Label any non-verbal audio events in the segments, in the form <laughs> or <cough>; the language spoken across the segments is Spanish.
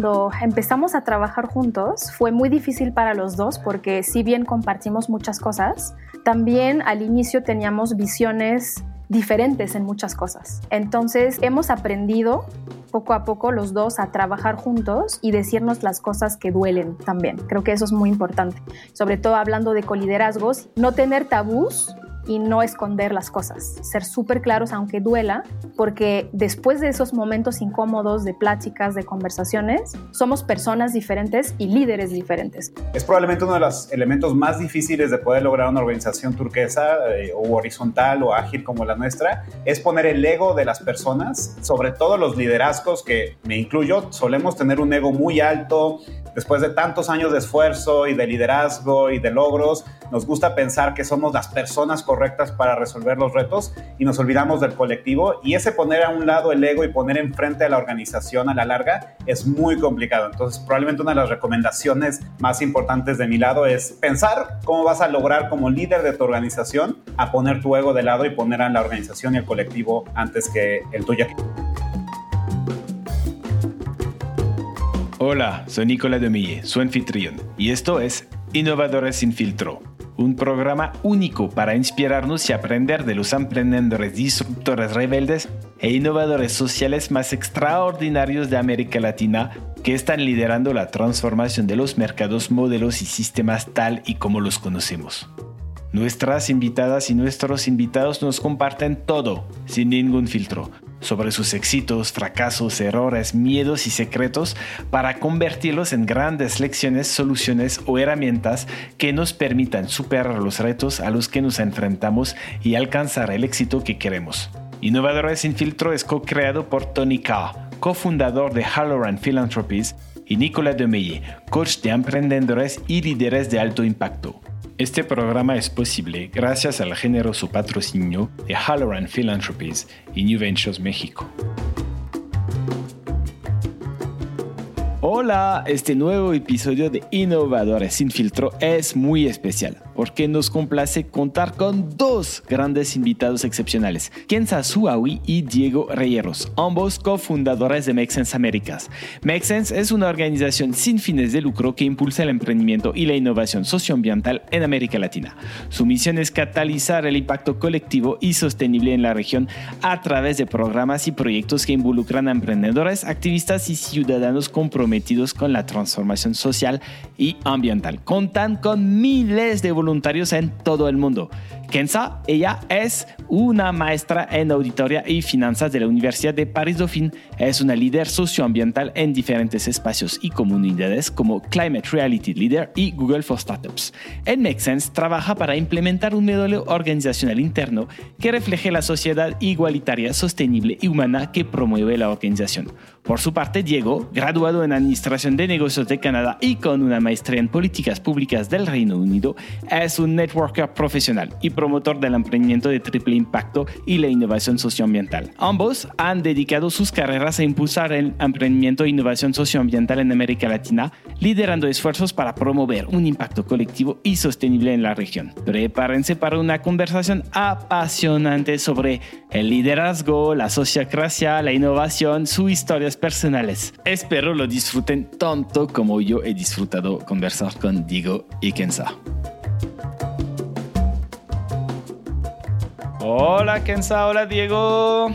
cuando empezamos a trabajar juntos fue muy difícil para los dos porque si bien compartimos muchas cosas, también al inicio teníamos visiones diferentes en muchas cosas. Entonces hemos aprendido poco a poco los dos a trabajar juntos y decirnos las cosas que duelen también. Creo que eso es muy importante. Sobre todo hablando de coliderazgos, no tener tabús y no esconder las cosas, ser súper claros aunque duela, porque después de esos momentos incómodos de pláticas, de conversaciones, somos personas diferentes y líderes diferentes. Es probablemente uno de los elementos más difíciles de poder lograr una organización turquesa eh, o horizontal o ágil como la nuestra, es poner el ego de las personas, sobre todo los liderazgos que me incluyo, solemos tener un ego muy alto, después de tantos años de esfuerzo y de liderazgo y de logros, nos gusta pensar que somos las personas correctas para resolver los retos y nos olvidamos del colectivo y ese poner a un lado el ego y poner enfrente a la organización a la larga es muy complicado. Entonces probablemente una de las recomendaciones más importantes de mi lado es pensar cómo vas a lograr como líder de tu organización a poner tu ego de lado y poner a la organización y el colectivo antes que el tuyo. Hola, soy Nicolás Demille, su anfitrión, y esto es Innovadores sin filtro un programa único para inspirarnos y aprender de los emprendedores disruptores rebeldes e innovadores sociales más extraordinarios de América Latina que están liderando la transformación de los mercados, modelos y sistemas tal y como los conocemos. Nuestras invitadas y nuestros invitados nos comparten todo, sin ningún filtro, sobre sus éxitos, fracasos, errores, miedos y secretos para convertirlos en grandes lecciones, soluciones o herramientas que nos permitan superar los retos a los que nos enfrentamos y alcanzar el éxito que queremos. Innovadores sin filtro es co-creado por Tony Carr, cofundador de Halloran Philanthropies, y Nicolas Demeye, coach de emprendedores y líderes de alto impacto. Este programa es posible gracias al generoso patrocinio de Halloran Philanthropies y New Ventures México. Hola, este nuevo episodio de Innovadores sin filtro es muy especial porque nos complace contar con dos grandes invitados excepcionales, Kenza Suawi y Diego Reyeros, ambos cofundadores de Make Sense Américas. Make Sense es una organización sin fines de lucro que impulsa el emprendimiento y la innovación socioambiental en América Latina. Su misión es catalizar el impacto colectivo y sostenible en la región a través de programas y proyectos que involucran a emprendedores, activistas y ciudadanos comprometidos con la transformación social y ambiental. Contan con miles de voluntarios voluntarios en todo el mundo. Kenza, ella es una maestra en auditoría y finanzas de la Universidad de Paris Dauphine. Es una líder socioambiental en diferentes espacios y comunidades como Climate Reality Leader y Google for Startups. En Make Sense trabaja para implementar un modelo organizacional interno que refleje la sociedad igualitaria, sostenible y humana que promueve la organización. Por su parte, Diego, graduado en Administración de Negocios de Canadá y con una maestría en Políticas Públicas del Reino Unido, es un networker profesional y promotor del emprendimiento de triple impacto y la innovación socioambiental. Ambos han dedicado sus carreras a impulsar el emprendimiento e innovación socioambiental en América Latina, liderando esfuerzos para promover un impacto colectivo y sostenible en la región. Prepárense para una conversación apasionante sobre el liderazgo, la sociocracia, la innovación, su historia personales. Espero lo disfruten tanto como yo he disfrutado conversar con Diego y Kenza. Hola Kenza, hola Diego.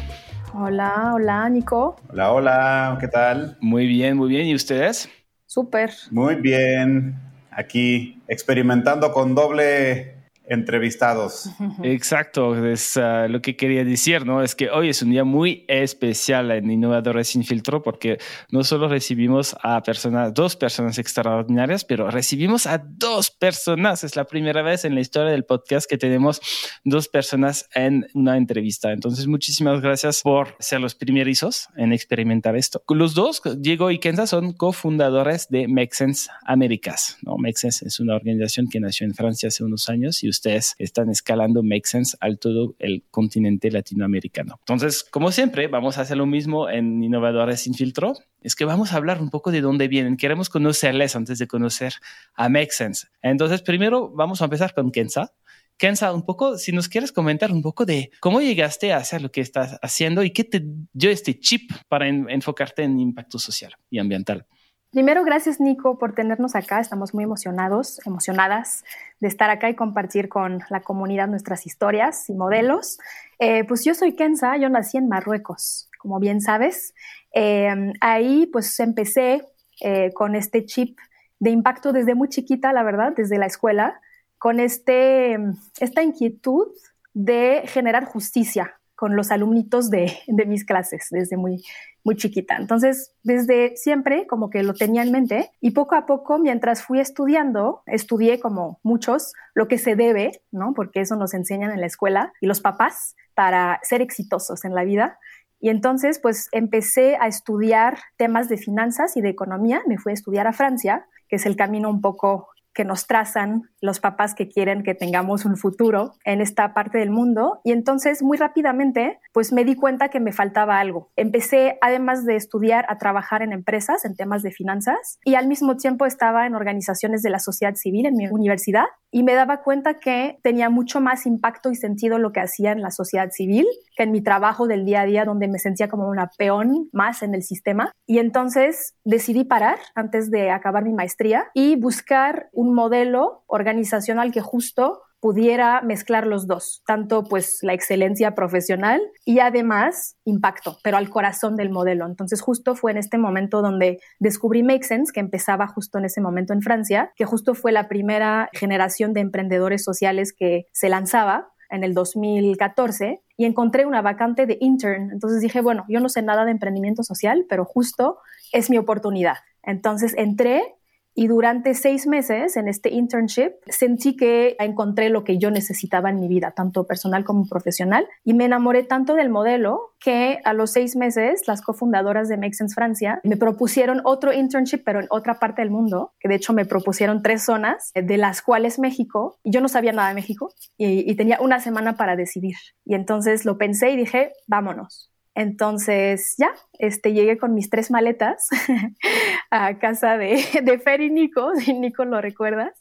Hola, hola Nico. Hola, hola, ¿qué tal? Muy bien, muy bien. ¿Y ustedes? Súper. Muy bien. Aquí experimentando con doble entrevistados. Exacto, es uh, lo que quería decir, ¿no? Es que hoy es un día muy especial en Innovadores sin filtro porque no solo recibimos a personas, dos personas extraordinarias, pero recibimos a dos personas. Es la primera vez en la historia del podcast que tenemos dos personas en una entrevista. Entonces, muchísimas gracias por ser los primerizos en experimentar esto. Los dos, Diego y Kenza, son cofundadores de Make Sense Américas. ¿no? Make Sense es una organización que nació en Francia hace unos años y ustedes están escalando Make Sense al todo el continente latinoamericano. Entonces, como siempre, vamos a hacer lo mismo en Innovadores sin filtro. Es que vamos a hablar un poco de dónde vienen. Queremos conocerles antes de conocer a Make Sense. Entonces, primero vamos a empezar con Kenza. Kenza, un poco, si nos quieres comentar un poco de cómo llegaste a hacer lo que estás haciendo y qué te dio este chip para enfocarte en impacto social y ambiental. Primero, gracias Nico por tenernos acá. Estamos muy emocionados, emocionadas de estar acá y compartir con la comunidad nuestras historias y modelos. Eh, pues yo soy Kenza, yo nací en Marruecos, como bien sabes. Eh, ahí pues empecé eh, con este chip de impacto desde muy chiquita, la verdad, desde la escuela, con este, esta inquietud de generar justicia con los alumnitos de, mis clases desde muy, muy chiquita. Entonces, desde siempre como que lo tenía en mente y poco a poco, mientras fui estudiando, estudié como muchos lo que se debe, ¿no? Porque eso nos enseñan en la escuela y los papás para ser exitosos en la vida. Y entonces, pues empecé a estudiar temas de finanzas y de economía. Me fui a estudiar a Francia, que es el camino un poco que nos trazan los papás que quieren que tengamos un futuro en esta parte del mundo. Y entonces muy rápidamente, pues me di cuenta que me faltaba algo. Empecé, además de estudiar, a trabajar en empresas, en temas de finanzas, y al mismo tiempo estaba en organizaciones de la sociedad civil en mi universidad y me daba cuenta que tenía mucho más impacto y sentido lo que hacía en la sociedad civil que en mi trabajo del día a día donde me sentía como una peón más en el sistema. Y entonces decidí parar antes de acabar mi maestría y buscar un modelo organizacional que justo pudiera mezclar los dos, tanto pues la excelencia profesional y además impacto, pero al corazón del modelo. Entonces justo fue en este momento donde descubrí Make Sense, que empezaba justo en ese momento en Francia, que justo fue la primera generación de emprendedores sociales que se lanzaba en el 2014 y encontré una vacante de intern. Entonces dije, bueno, yo no sé nada de emprendimiento social, pero justo es mi oportunidad. Entonces entré y durante seis meses en este internship sentí que encontré lo que yo necesitaba en mi vida, tanto personal como profesional. Y me enamoré tanto del modelo que a los seis meses las cofundadoras de Make Sense Francia me propusieron otro internship, pero en otra parte del mundo, que de hecho me propusieron tres zonas, de las cuales México. Y yo no sabía nada de México y, y tenía una semana para decidir. Y entonces lo pensé y dije, vámonos. Entonces ya, este, llegué con mis tres maletas <laughs> a casa de, de Fer y Nico, si Nico lo recuerdas,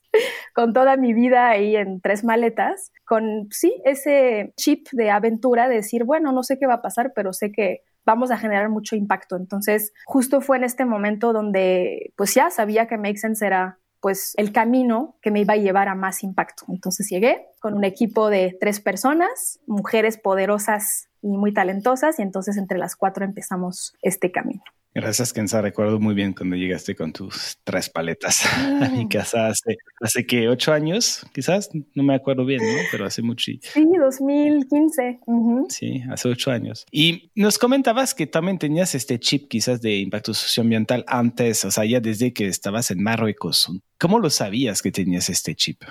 con toda mi vida ahí en tres maletas, con sí, ese chip de aventura, de decir, bueno, no sé qué va a pasar, pero sé que vamos a generar mucho impacto. Entonces, justo fue en este momento donde, pues ya sabía que Make Sense era pues el camino que me iba a llevar a más impacto. Entonces llegué con un equipo de tres personas, mujeres poderosas y muy talentosas, y entonces entre las cuatro empezamos este camino. Gracias, Kenza. Recuerdo muy bien cuando llegaste con tus tres paletas <laughs> a mi mm. casa hace, hace que ocho años, quizás, no me acuerdo bien, ¿no? Pero hace mucho. Sí, 2015. Sí, hace ocho años. Y nos comentabas que también tenías este chip quizás de impacto socioambiental antes, o sea, ya desde que estabas en Marruecos. ¿Cómo lo sabías que tenías este chip?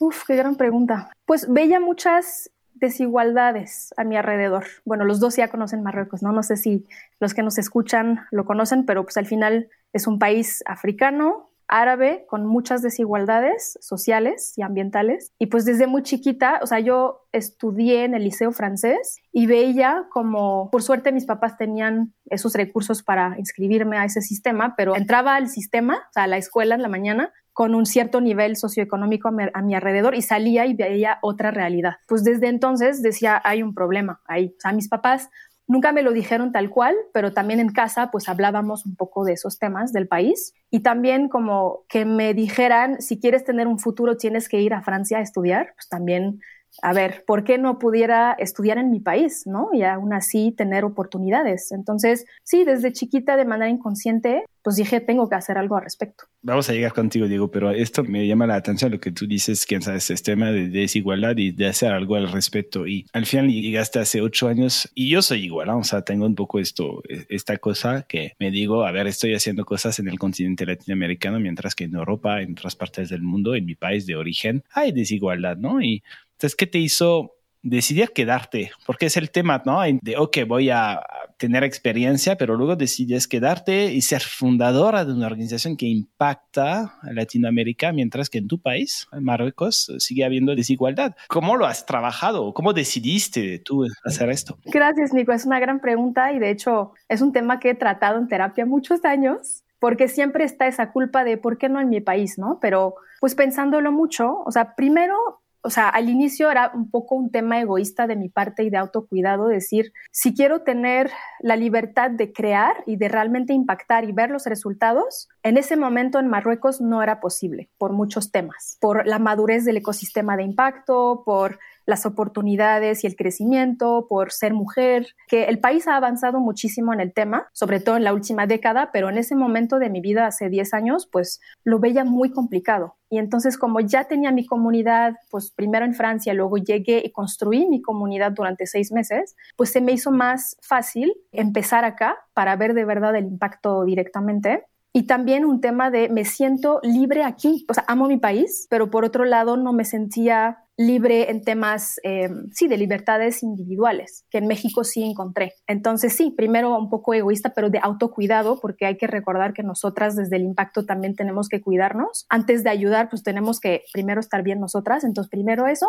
Uf, qué gran pregunta. Pues veía muchas desigualdades a mi alrededor. Bueno, los dos ya conocen Marruecos, ¿no? No sé si los que nos escuchan lo conocen, pero pues al final es un país africano, árabe, con muchas desigualdades sociales y ambientales. Y pues desde muy chiquita, o sea, yo estudié en el liceo francés y veía como, por suerte mis papás tenían esos recursos para inscribirme a ese sistema, pero entraba al sistema, o sea, a la escuela en la mañana, con un cierto nivel socioeconómico a mi, alrededor y salía y veía otra realidad. Pues desde entonces decía, hay un problema ahí. O sea, mis papás nunca me lo dijeron tal cual, pero también en casa pues hablábamos un poco de esos temas del país y también como que me dijeran, si quieres tener un futuro tienes que ir a Francia a estudiar, pues también a ver, ¿por qué no pudiera estudiar en mi país, no? Y aún así tener oportunidades. Entonces, sí, desde chiquita de manera inconsciente, pues dije, tengo que hacer algo al respecto. Vamos a llegar contigo, Diego, pero esto me llama la atención lo que tú dices, que es este tema de desigualdad y de hacer algo al respecto. Y al final llegaste hace ocho años y yo soy igual, o sea, tengo un poco esto, esta cosa que me digo, a ver, estoy haciendo cosas en el continente latinoamericano, mientras que en Europa, en otras partes del mundo, en mi país de origen, hay desigualdad, ¿no? Y entonces, ¿qué te hizo decidir quedarte? Porque es el tema, ¿no? De, ok, voy a tener experiencia, pero luego decides quedarte y ser fundadora de una organización que impacta a Latinoamérica, mientras que en tu país, en Marruecos, sigue habiendo desigualdad. ¿Cómo lo has trabajado? ¿Cómo decidiste tú hacer esto? Gracias, Nico. Es una gran pregunta y de hecho es un tema que he tratado en terapia muchos años porque siempre está esa culpa de por qué no en mi país, ¿no? Pero pues pensándolo mucho, o sea, primero o sea, al inicio era un poco un tema egoísta de mi parte y de autocuidado, decir, si quiero tener la libertad de crear y de realmente impactar y ver los resultados, en ese momento en Marruecos no era posible por muchos temas, por la madurez del ecosistema de impacto, por las oportunidades y el crecimiento, por ser mujer, que el país ha avanzado muchísimo en el tema, sobre todo en la última década, pero en ese momento de mi vida, hace 10 años, pues lo veía muy complicado. Y entonces como ya tenía mi comunidad, pues primero en Francia, luego llegué y construí mi comunidad durante seis meses, pues se me hizo más fácil empezar acá para ver de verdad el impacto directamente y también un tema de me siento libre aquí, o sea, amo mi país, pero por otro lado no me sentía libre en temas, eh, sí, de libertades individuales, que en México sí encontré. Entonces, sí, primero un poco egoísta, pero de autocuidado, porque hay que recordar que nosotras desde el impacto también tenemos que cuidarnos. Antes de ayudar, pues tenemos que primero estar bien nosotras, entonces primero eso.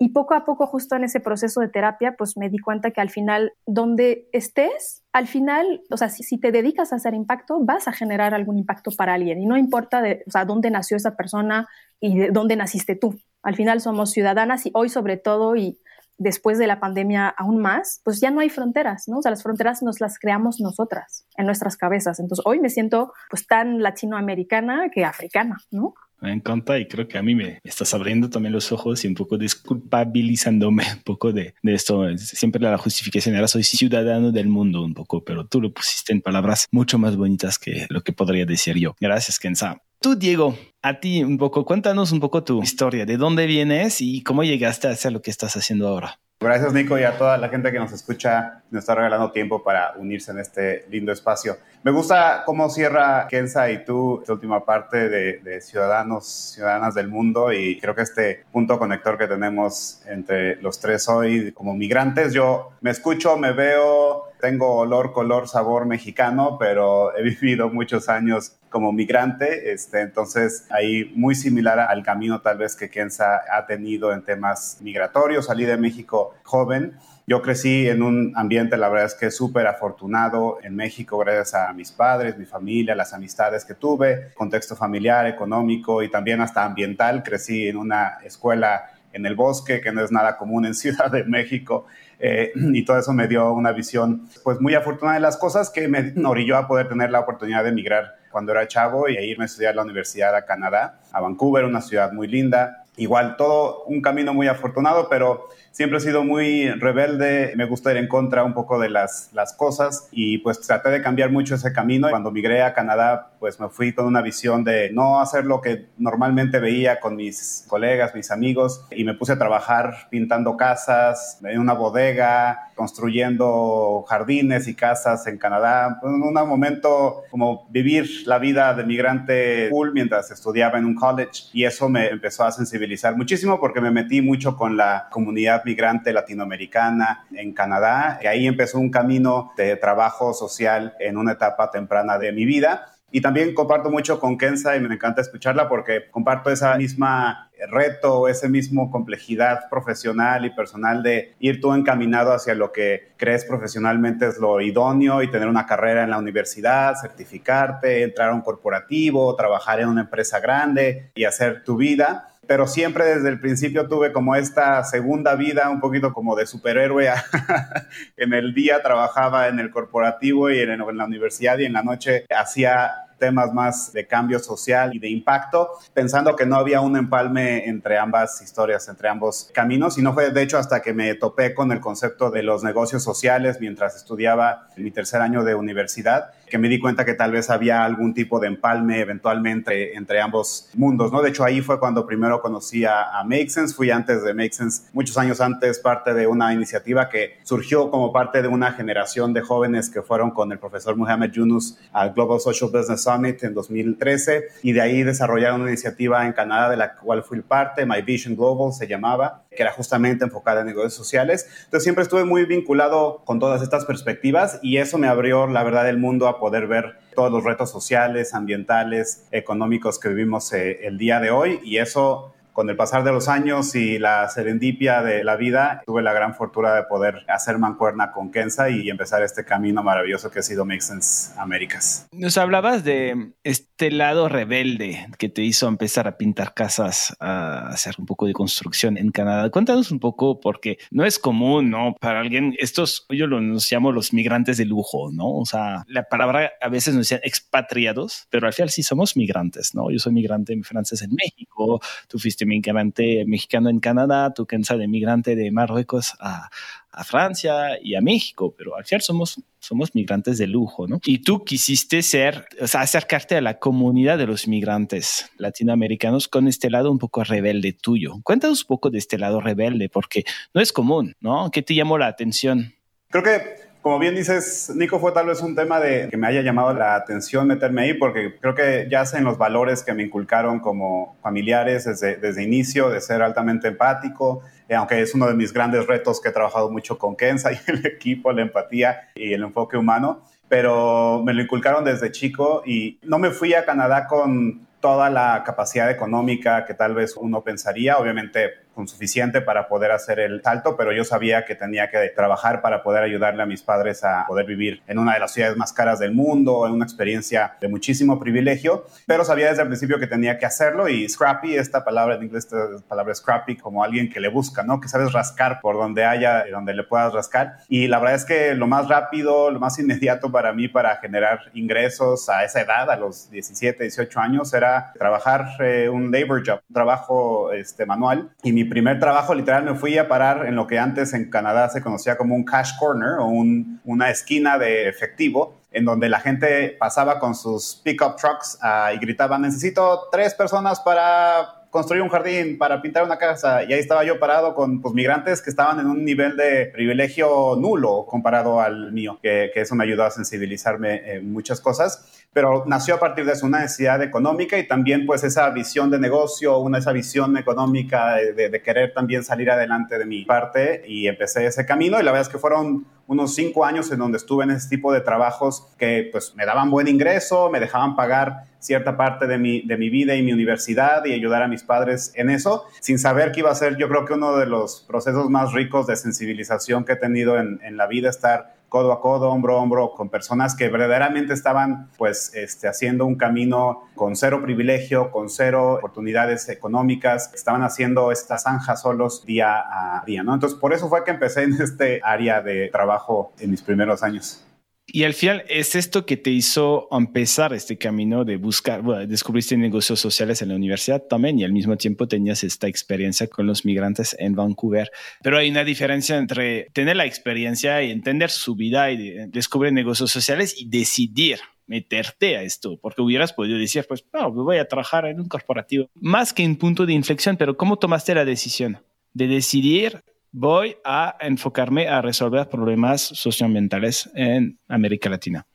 Y poco a poco, justo en ese proceso de terapia, pues me di cuenta que al final, donde estés, al final, o sea, si, te dedicas a hacer impacto, vas a generar algún impacto para alguien. Y no importa o sea, dónde nació esa persona y de dónde naciste tú. Al final somos ciudadanas y hoy sobre todo y después de la pandemia aún más, pues ya no hay fronteras, ¿no? O sea, las fronteras nos las creamos nosotras en nuestras cabezas. Entonces hoy me siento pues tan latinoamericana que africana, ¿no? Me encanta y creo que a mí me estás abriendo también los ojos y un poco desculpabilizándome <laughs> un poco de, esto. Siempre la justificación era soy ciudadano del mundo un poco, pero tú lo pusiste en palabras mucho más bonitas que lo que podría decir yo. Gracias, Kenza. Tú, Diego, a ti un poco, cuéntanos un poco tu historia, de dónde vienes y cómo llegaste a hacer lo que estás haciendo ahora. Gracias, Nico, y a toda la gente que nos escucha, nos está regalando tiempo para unirse en este lindo espacio. Me gusta cómo cierra Kenza y tú esta última parte de, de, ciudadanos, ciudadanas del mundo, y creo que este punto conector que tenemos entre los tres hoy como migrantes, yo me escucho, me veo, tengo olor, color, sabor mexicano, pero he <laughs> vivido muchos años como migrante, este, entonces ahí muy similar al camino tal vez que Kenza ha tenido en temas migratorios. Salí de México joven. Yo crecí en un ambiente, la verdad es que súper afortunado en México gracias a mis padres, mi familia, las amistades que tuve, contexto familiar, económico y también hasta ambiental. Crecí en una escuela en el bosque, que no es nada común en <laughs> Ciudad de México. Eh, y todo eso me dio una visión pues muy afortunada de las cosas que me orilló a poder tener la oportunidad de emigrar cuando era chavo y irme a estudiar a la universidad a Canadá, a Vancouver, una ciudad muy linda. Igual todo un camino muy afortunado, pero siempre he sido muy rebelde, me gusta ir en contra un poco de las, las cosas y pues traté de cambiar mucho ese camino. Cuando migré a Canadá, pues me fui con una visión de no hacer lo que normalmente veía con mis colegas, mis amigos y me puse a trabajar pintando casas en una bodega, construyendo jardines y casas en Canadá. En un momento como vivir la vida de migrante cool mientras estudiaba en un college y eso me empezó a sensibilizar muchísimo porque me metí mucho con la comunidad migrante latinoamericana en Canadá. Y ahí empezó un camino de trabajo social en una etapa temprana de mi vida. Y también comparto mucho con Kenza y me encanta escucharla porque comparto esa misma reto, esa misma complejidad profesional y personal de ir tú encaminado hacia lo que crees profesionalmente es lo idóneo y tener una carrera en la universidad, certificarte, entrar a un corporativo, trabajar en una empresa grande y hacer tu vida pero siempre desde el principio tuve como esta segunda vida, un poquito como de superhéroe. <laughs> en el día trabajaba en el corporativo y en, la universidad y en la noche hacía temas más de cambio social y de impacto, pensando que no había un empalme entre ambas historias, entre ambos caminos. Y no fue, de hecho, hasta que me topé con el concepto de los negocios sociales mientras estudiaba en mi tercer año de universidad, que me di cuenta que tal vez había algún tipo de empalme eventualmente entre ambos mundos, ¿no? De hecho, ahí fue cuando primero conocí a, a Make Sense, fui antes de Make Sense, muchos años antes, parte de una iniciativa que surgió como parte de una generación de jóvenes que fueron con el profesor Muhammad Yunus al Global Social Business Summit en 2013 y de ahí desarrollaron una iniciativa en Canadá de la cual fui parte, My Vision Global se llamaba, que era justamente enfocada en negocios sociales. Entonces siempre estuve muy vinculado con todas estas perspectivas y eso me abrió la verdad el mundo a poder ver todos los retos sociales, ambientales, económicos que vivimos eh, el día de hoy y eso con el pasar de los años y la serendipia de la vida, tuve la gran fortuna de poder hacer mancuerna con Kenza y empezar este camino maravilloso que ha sido Make Sense Américas. Nos hablabas de este lado rebelde que te hizo empezar a pintar casas, a hacer un poco de construcción en Canadá. Cuéntanos un poco, porque no es común, ¿no? Para alguien, estos, yo los llamo los migrantes de lujo, ¿no? O sea, la palabra a veces nos decían expatriados, pero al final sí somos migrantes, ¿no? Yo soy migrante francés en México, tú fuiste migrante mexicano en Canadá, tú que de migrante de Marruecos a, a Francia y a México, pero al final somos, somos migrantes de lujo, ¿no? Y tú quisiste ser, o sea, acercarte a la comunidad de los migrantes latinoamericanos con este lado un poco rebelde tuyo. Cuéntanos un poco de este lado rebelde, porque no es común, ¿no? ¿Qué te llamó la atención? Creo que como bien dices, Nico, fue tal vez un tema de que me haya llamado la atención meterme ahí, porque creo que ya en los valores que me inculcaron como familiares desde, desde inicio, de ser altamente empático, eh, aunque es uno de mis grandes retos que he trabajado mucho con Kenza <laughs> y el equipo, la empatía y el enfoque humano, pero me lo inculcaron desde chico y no me fui a Canadá con toda la capacidad económica que tal vez uno pensaría. Obviamente suficiente para poder hacer el salto, pero yo sabía que tenía que trabajar para poder ayudarle a mis padres a poder vivir en una de las ciudades más caras del mundo, en una experiencia de muchísimo privilegio, pero sabía desde el principio que tenía que hacerlo y scrappy, esta palabra en inglés, esta palabra scrappy, como alguien que le busca, ¿no? Que sabes rascar por donde haya, donde le puedas rascar. Y la verdad es que lo más rápido, lo más <laughs> inmediato para mí para generar ingresos a esa edad, a los 17, 18 años, era trabajar eh, un labor job, un trabajo este, manual. Y mi primer trabajo literal me fui a parar en lo que antes en Canadá se conocía como un cash corner o una esquina de efectivo en donde la gente pasaba con sus pickup trucks ah, y gritaban necesito tres personas para construir un jardín, para pintar una casa. Y ahí estaba yo parado con pues, migrantes que estaban en un nivel de privilegio nulo comparado al mío, que, eso me ayudó a sensibilizarme en muchas cosas. Pero nació a partir de eso necesidad económica y también pues esa visión de negocio, una, esa visión económica de, querer también salir adelante de mi parte y empecé ese camino. Y la verdad es que fueron unos cinco años en donde estuve en ese tipo de trabajos que pues me daban buen ingreso, me dejaban pagar cierta parte de mi, de mi vida y mi universidad y ayudar a mis padres en eso, sin saber que iba a ser yo creo que uno de los procesos más ricos de sensibilización que he tenido en, en la vida, estar codo a codo, hombro a hombro, con personas que verdaderamente estaban pues este, haciendo un camino con cero privilegio, con cero oportunidades económicas, estaban haciendo esta zanja solos día a día, ¿no? Entonces, por eso fue que empecé en este área de trabajo en mis primeros años. Y al final es esto que te hizo empezar este camino de buscar, descubriste negocios sociales en la universidad también y al mismo tiempo tenías esta experiencia con los migrantes en Vancouver. Pero hay una diferencia entre tener la experiencia y entender su vida y descubrir negocios sociales y decidir meterte a esto, porque hubieras podido decir, pues, no, voy a trabajar en un corporativo. Más que un punto de inflexión, pero ¿cómo tomaste la decisión de decidir voy a enfocarme a resolver problemas socioambientales en América Latina.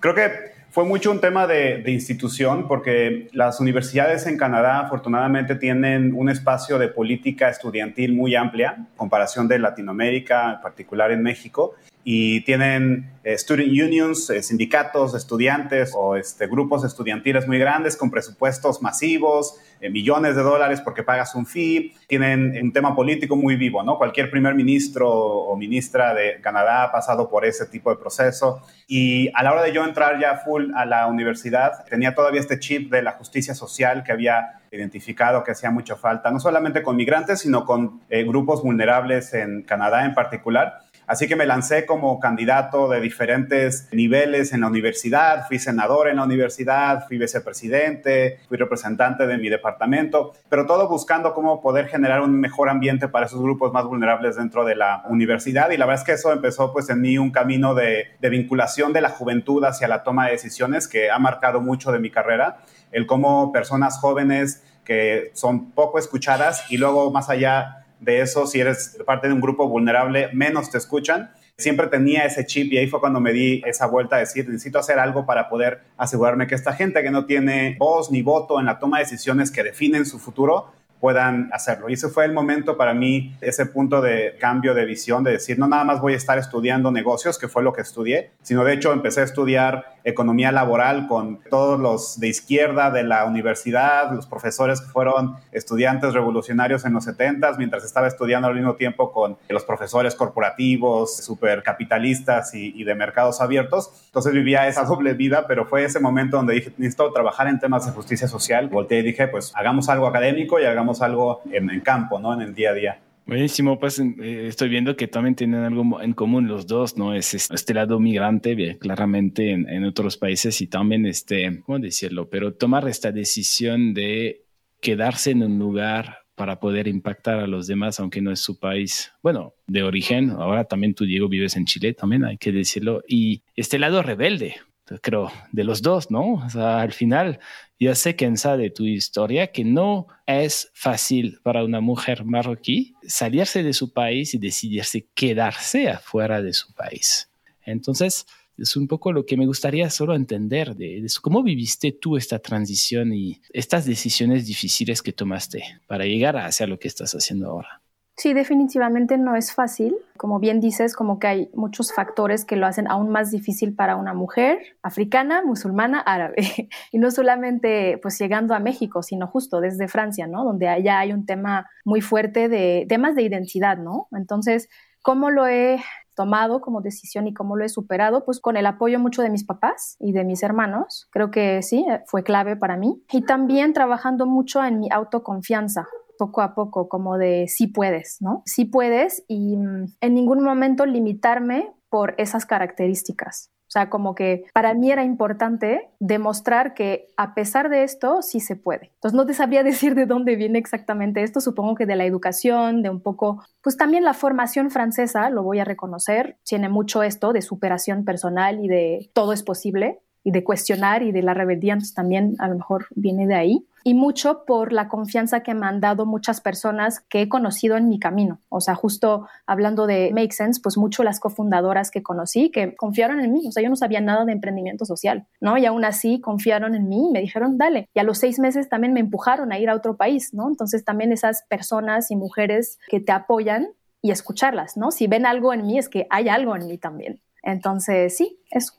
Creo que fue mucho un tema de, institución porque las universidades en Canadá afortunadamente tienen un espacio de política estudiantil muy amplia, comparación de Latinoamérica, en particular en México, y tienen eh, student unions, eh, sindicatos, estudiantes o este, grupos estudiantiles muy grandes con presupuestos masivos, eh, millones de dólares porque pagas un fee. Tienen un tema político muy vivo, ¿no? Cualquier primer ministro o ministra de Canadá ha pasado por ese tipo de proceso. Y a la hora de yo entrar ya full a la universidad, tenía todavía este chip de la justicia social que había identificado que hacía mucha falta, no solamente con migrantes, sino con grupos vulnerables en Canadá en particular. Así que me lancé como candidato de diferentes niveles en la universidad, fui senador en la universidad, fui vicepresidente, fui representante de mi departamento, pero todo buscando cómo poder generar un mejor ambiente para esos grupos más vulnerables dentro de la universidad. Y la verdad es que eso empezó pues en mí un camino de, de vinculación de la juventud hacia la toma de decisiones que ha marcado mucho de mi carrera, el cómo personas jóvenes que son poco escuchadas y luego más allá de eso, si eres parte de un grupo vulnerable, menos te escuchan. Siempre tenía ese chip y ahí fue cuando me di esa vuelta a decir, necesito hacer algo para poder asegurarme que esta gente que no tiene voz ni voto en la toma de decisiones que definen su futuro, puedan hacerlo. Y ese fue el momento para mí, ese punto de cambio de visión, de decir, no nada más voy a estar estudiando negocios, que fue lo que estudié, sino de hecho empecé a estudiar economía laboral con todos los de izquierda de la universidad, los profesores que fueron estudiantes revolucionarios en los 70 mientras estaba estudiando al mismo tiempo con los profesores corporativos, supercapitalistas y, y de mercados abiertos. Entonces vivía esa <laughs> doble vida, pero fue ese momento donde dije, necesito trabajar en temas de justicia social. Volteé y dije, pues hagamos algo académico y hagamos algo en campo, ¿no? En el día a día. Buenísimo, pues eh, estoy viendo que también tienen algo en común los dos, ¿no? Es este lado migrante, bien, claramente en, en, otros países y también, este, ¿cómo decirlo? Pero tomar esta decisión de quedarse en un lugar para poder impactar a los demás, aunque no es su país, bueno, de origen. Ahora también tú, Diego, vives en Chile, también hay que decirlo. Y este lado rebelde, creo, de los dos, ¿no? O sea, al final, yo sé, Kenza, de tu historia, que no es fácil para una mujer marroquí salirse de su país y decidirse quedarse afuera de su país. Entonces, es un poco lo que me gustaría solo entender de, de, cómo viviste tú esta transición y estas decisiones difíciles que tomaste para llegar a hacer lo que estás haciendo ahora. Sí, definitivamente no es fácil. Como bien dices, como que hay muchos factores que lo hacen aún más difícil para una mujer africana, musulmana, árabe. <laughs> Y no solamente pues llegando a México, sino justo desde Francia, ¿no? Donde allá hay un tema muy fuerte de temas de identidad, ¿no? Entonces, ¿cómo lo he tomado como decisión y cómo lo he superado, pues con el apoyo mucho de mis papás y de mis hermanos. Creo que sí, fue clave para mí. Y también trabajando mucho en mi autoconfianza, poco a poco, como de sí puedes, ¿no? Sí puedes y mm, en ningún momento limitarme por esas características. O sea, como que para mí era importante demostrar que a pesar de esto sí se puede. Entonces no te sabría <laughs> decir de dónde viene exactamente esto, supongo que de la educación, de un poco, pues también la formación francesa, lo voy a reconocer, tiene mucho esto de superación personal y de todo es posible y de cuestionar y de la rebeldía, entonces también a lo mejor viene de ahí y mucho por la confianza que me han dado muchas personas que he conocido en mi camino. O sea, justo hablando de Make Sense, pues mucho las cofundadoras que conocí que confiaron en mí. O sea, yo no sabía nada de emprendimiento social, ¿no? Y aún así confiaron en mí y me dijeron, dale. Y a los seis meses también me empujaron a ir a otro país, ¿no? Entonces también esas personas y mujeres que te apoyan y escucharlas, ¿no? Si ven algo en mí, es que hay algo en mí también. Entonces, sí, eso.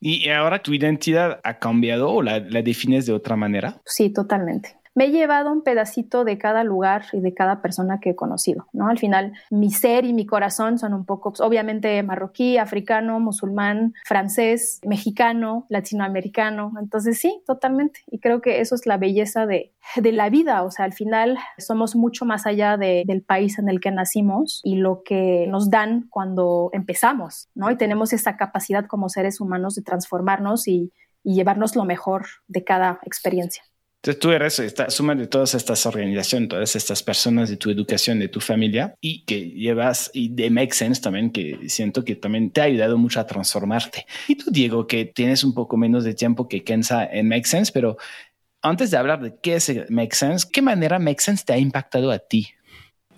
¿Y ahora tu identidad ha cambiado o la, defines de otra manera? Sí, totalmente me he llevado un pedacito de cada lugar y de cada persona que he conocido, ¿no? Al final, mi ser y mi corazón son un poco, pues, obviamente, marroquí, africano, musulmán, francés, mexicano, latinoamericano. Entonces, sí, totalmente. Y creo que eso es la belleza de, de la vida. O sea, al final somos mucho más allá de, del país en el que nacimos y lo que nos dan cuando empezamos, ¿no? Y tenemos esa capacidad como seres humanos de transformarnos y llevarnos lo mejor de cada experiencia. Entonces tú eres esta suma de todas estas organizaciones, todas estas personas de tu educación, de tu familia y que llevas, y de Make Sense también, que siento que también te ha ayudado mucho a transformarte. Y tú, Diego, que tienes un poco menos de tiempo que Kenza en Make Sense, pero antes de hablar de qué es Make Sense, ¿qué manera Make Sense te ha impactado a ti?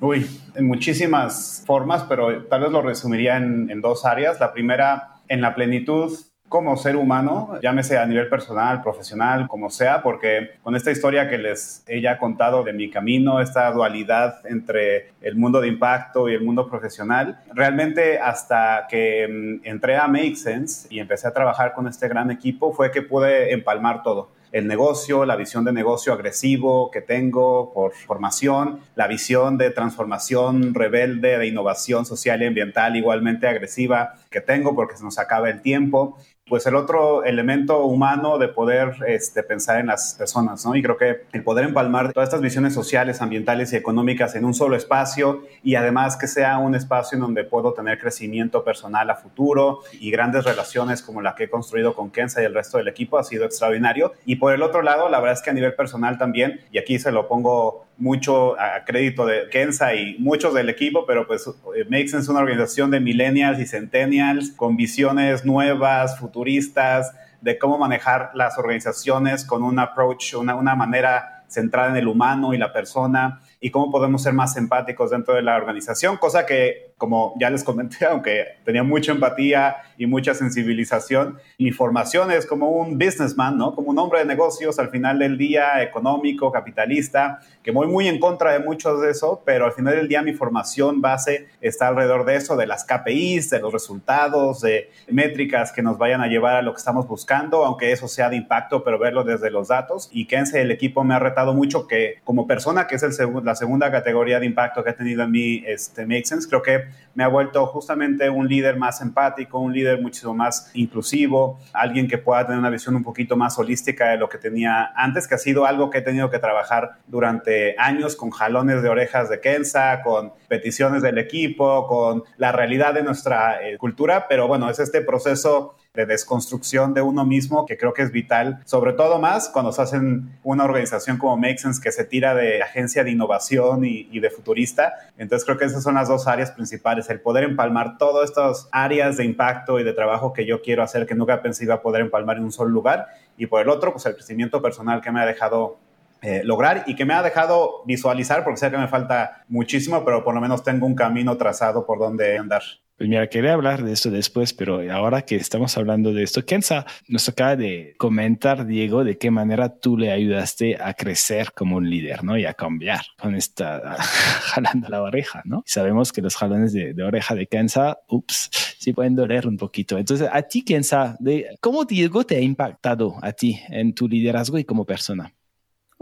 Uy, en muchísimas formas, pero tal vez lo resumiría en, en dos áreas. La primera, en la plenitud como ser humano, llámese a nivel personal, profesional, como sea, porque con esta historia que les he ya contado de mi camino, esta dualidad entre el mundo de impacto y el mundo profesional, realmente hasta que mm, entré a Make Sense y empecé a trabajar con este gran equipo fue que pude empalmar todo. El negocio, la visión de negocio agresivo que tengo por formación, la visión de transformación rebelde, de innovación social y ambiental igualmente agresiva que tengo porque se nos acaba el tiempo pues el otro elemento humano de poder este, pensar en las personas, ¿no? Y creo que el poder empalmar todas estas visiones sociales, ambientales y económicas en un solo espacio y además que sea un espacio en donde puedo tener crecimiento personal a futuro y grandes relaciones como la que he construido con Kenza y el resto del equipo ha sido extraordinario. Y por el otro lado, la verdad es que a nivel personal también, y aquí se lo pongo mucho a crédito de Kenza y muchos del equipo, pero pues eh, Make Sense es una organización de millennials y centennials con visiones nuevas, futuristas, de cómo manejar las organizaciones con un approach, una, una manera centrada en el humano y la persona y cómo podemos ser más empáticos dentro de la organización, cosa que como ya les comenté, <laughs> aunque tenía mucha empatía y mucha sensibilización, mi formación es como un businessman, ¿no? Como un hombre de negocios al final del día, económico, capitalista, que voy muy en contra de muchos de eso, pero al final del día mi formación base está alrededor de eso, de las KPIs, de los resultados, de métricas que nos vayan a llevar a lo que estamos buscando, aunque eso sea de impacto, pero verlo desde los datos. Y Kense, el equipo me ha retado mucho que como persona, que es el la segunda categoría de impacto que ha tenido en mí, este, Make Sense, creo que me ha vuelto justamente un líder más empático, un líder muchísimo más inclusivo, alguien que pueda tener una visión un poquito más holística de lo que tenía antes, que ha sido algo que he tenido que trabajar durante años con jalones de orejas de Kenza, con peticiones del equipo, con la realidad de nuestra eh, cultura, pero bueno, es este proceso de desconstrucción de uno mismo que creo que es vital, sobre todo más cuando se hacen una organización como Make Sense que se tira de agencia de innovación y, de futurista. Entonces creo que esas son las dos áreas principales, el poder empalmar todas estas áreas de impacto y de trabajo que yo quiero hacer que nunca pensé iba a poder empalmar en un solo lugar y por el otro, pues el crecimiento personal que me ha dejado eh, lograr y que me ha dejado visualizar, porque sé que me falta muchísimo, pero por lo menos tengo un camino trazado por donde andar. Pues mira, quería hablar de esto después, pero ahora que estamos hablando de esto, Kenza nos acaba de comentar, Diego, de qué manera tú le ayudaste a crecer como un líder, ¿no? Y a cambiar con esta <laughs> jalando la oreja, ¿no? sabemos que los jalones de, oreja de Kenza, ups, sí pueden doler un poquito. Entonces, a ti, Kenza, de, ¿cómo Diego te ha impactado a ti en tu liderazgo y como persona?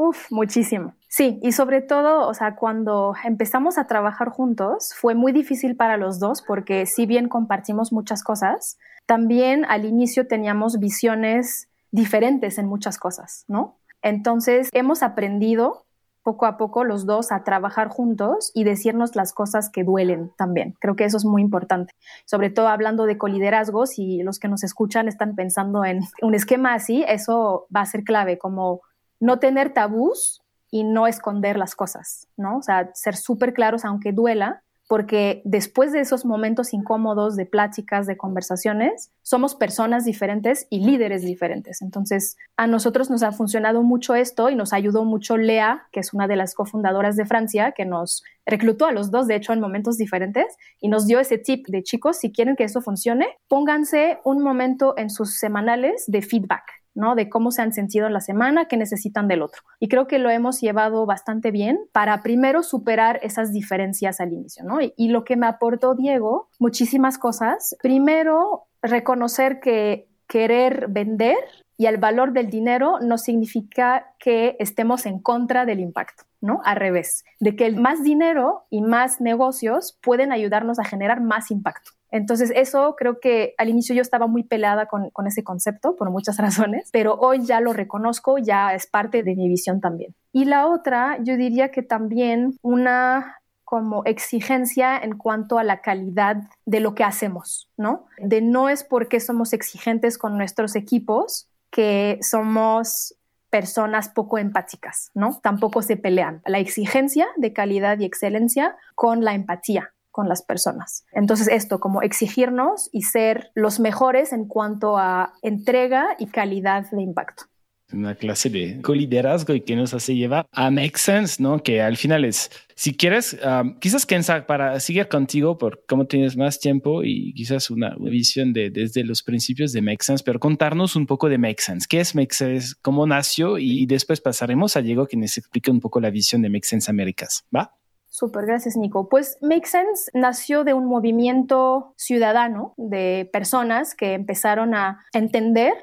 Uf, muchísimo. Sí, y sobre todo, o sea, cuando empezamos a trabajar juntos, fue muy difícil para los dos porque si bien compartimos muchas cosas, también al inicio teníamos visiones diferentes en muchas cosas, ¿no? Entonces, hemos aprendido poco a poco los dos a trabajar juntos y decirnos las cosas que duelen también. Creo que eso es muy importante. Sobre todo hablando de coliderazgos y los que nos escuchan están pensando en un esquema así, eso va a ser clave, como no tener tabús y no esconder las cosas, ¿no? O sea, ser súper claros aunque duela, porque después de esos momentos incómodos de pláticas, de conversaciones, somos personas diferentes y líderes diferentes. Entonces, a nosotros nos ha funcionado mucho esto y nos ayudó mucho Lea, que es una de las cofundadoras de Francia, que nos reclutó a los dos, de hecho, en momentos diferentes y nos dio ese tip de chicos, si quieren que eso funcione, pónganse un momento en sus semanales de feedback De cómo se han sentido en la semana, qué necesitan del otro. Y creo que lo hemos llevado bastante bien para primero superar esas diferencias al inicio, y lo que me aportó Diego, muchísimas cosas. Primero, reconocer que querer vender y el valor del dinero no significa que estemos en contra del impacto, ¿no? Al revés, de que más dinero y más negocios pueden ayudarnos a generar más impacto. Entonces, eso creo que al inicio yo estaba muy pelada con, ese concepto por muchas <laughs> razones, pero hoy ya lo reconozco, ya es parte de mi visión también. Y la otra, yo diría que también una como exigencia en cuanto a la calidad de lo que hacemos, ¿no? De no es porque somos exigentes con nuestros equipos que somos personas poco empáticas, ¿no? Tampoco se pelean. La exigencia de calidad y excelencia con la empatía, con las personas. Entonces esto, como exigirnos y ser los mejores en cuanto a entrega y calidad de impacto una clase de coliderazgo y que nos hace llevar a Make Sense, ¿no? Que al final es, si quieres, quizás Kenza, para seguir contigo, por cómo tienes más tiempo y quizás una, visión de, desde los principios de Make Sense, pero contarnos un poco de Make Sense. ¿Qué es Make Sense? ¿Cómo nació? Y, y después pasaremos a Diego que nos explique un poco la visión de Make Sense Américas. ¿Va? Súper, gracias Nico. Pues Make Sense nació de un movimiento ciudadano de personas que empezaron a entender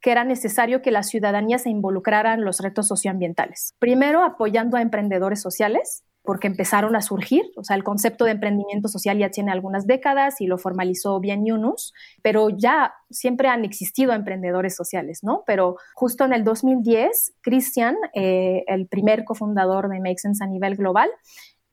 que era necesario que la ciudadanía se involucrara en los retos socioambientales. Primero, apoyando a emprendedores sociales, porque empezaron a surgir, o sea, el concepto de emprendimiento social ya tiene algunas décadas y lo formalizó bien Yunus, pero ya siempre han existido emprendedores sociales, ¿no? Pero justo en el 2010, Christian, eh, el primer cofundador de Make Sense a nivel global,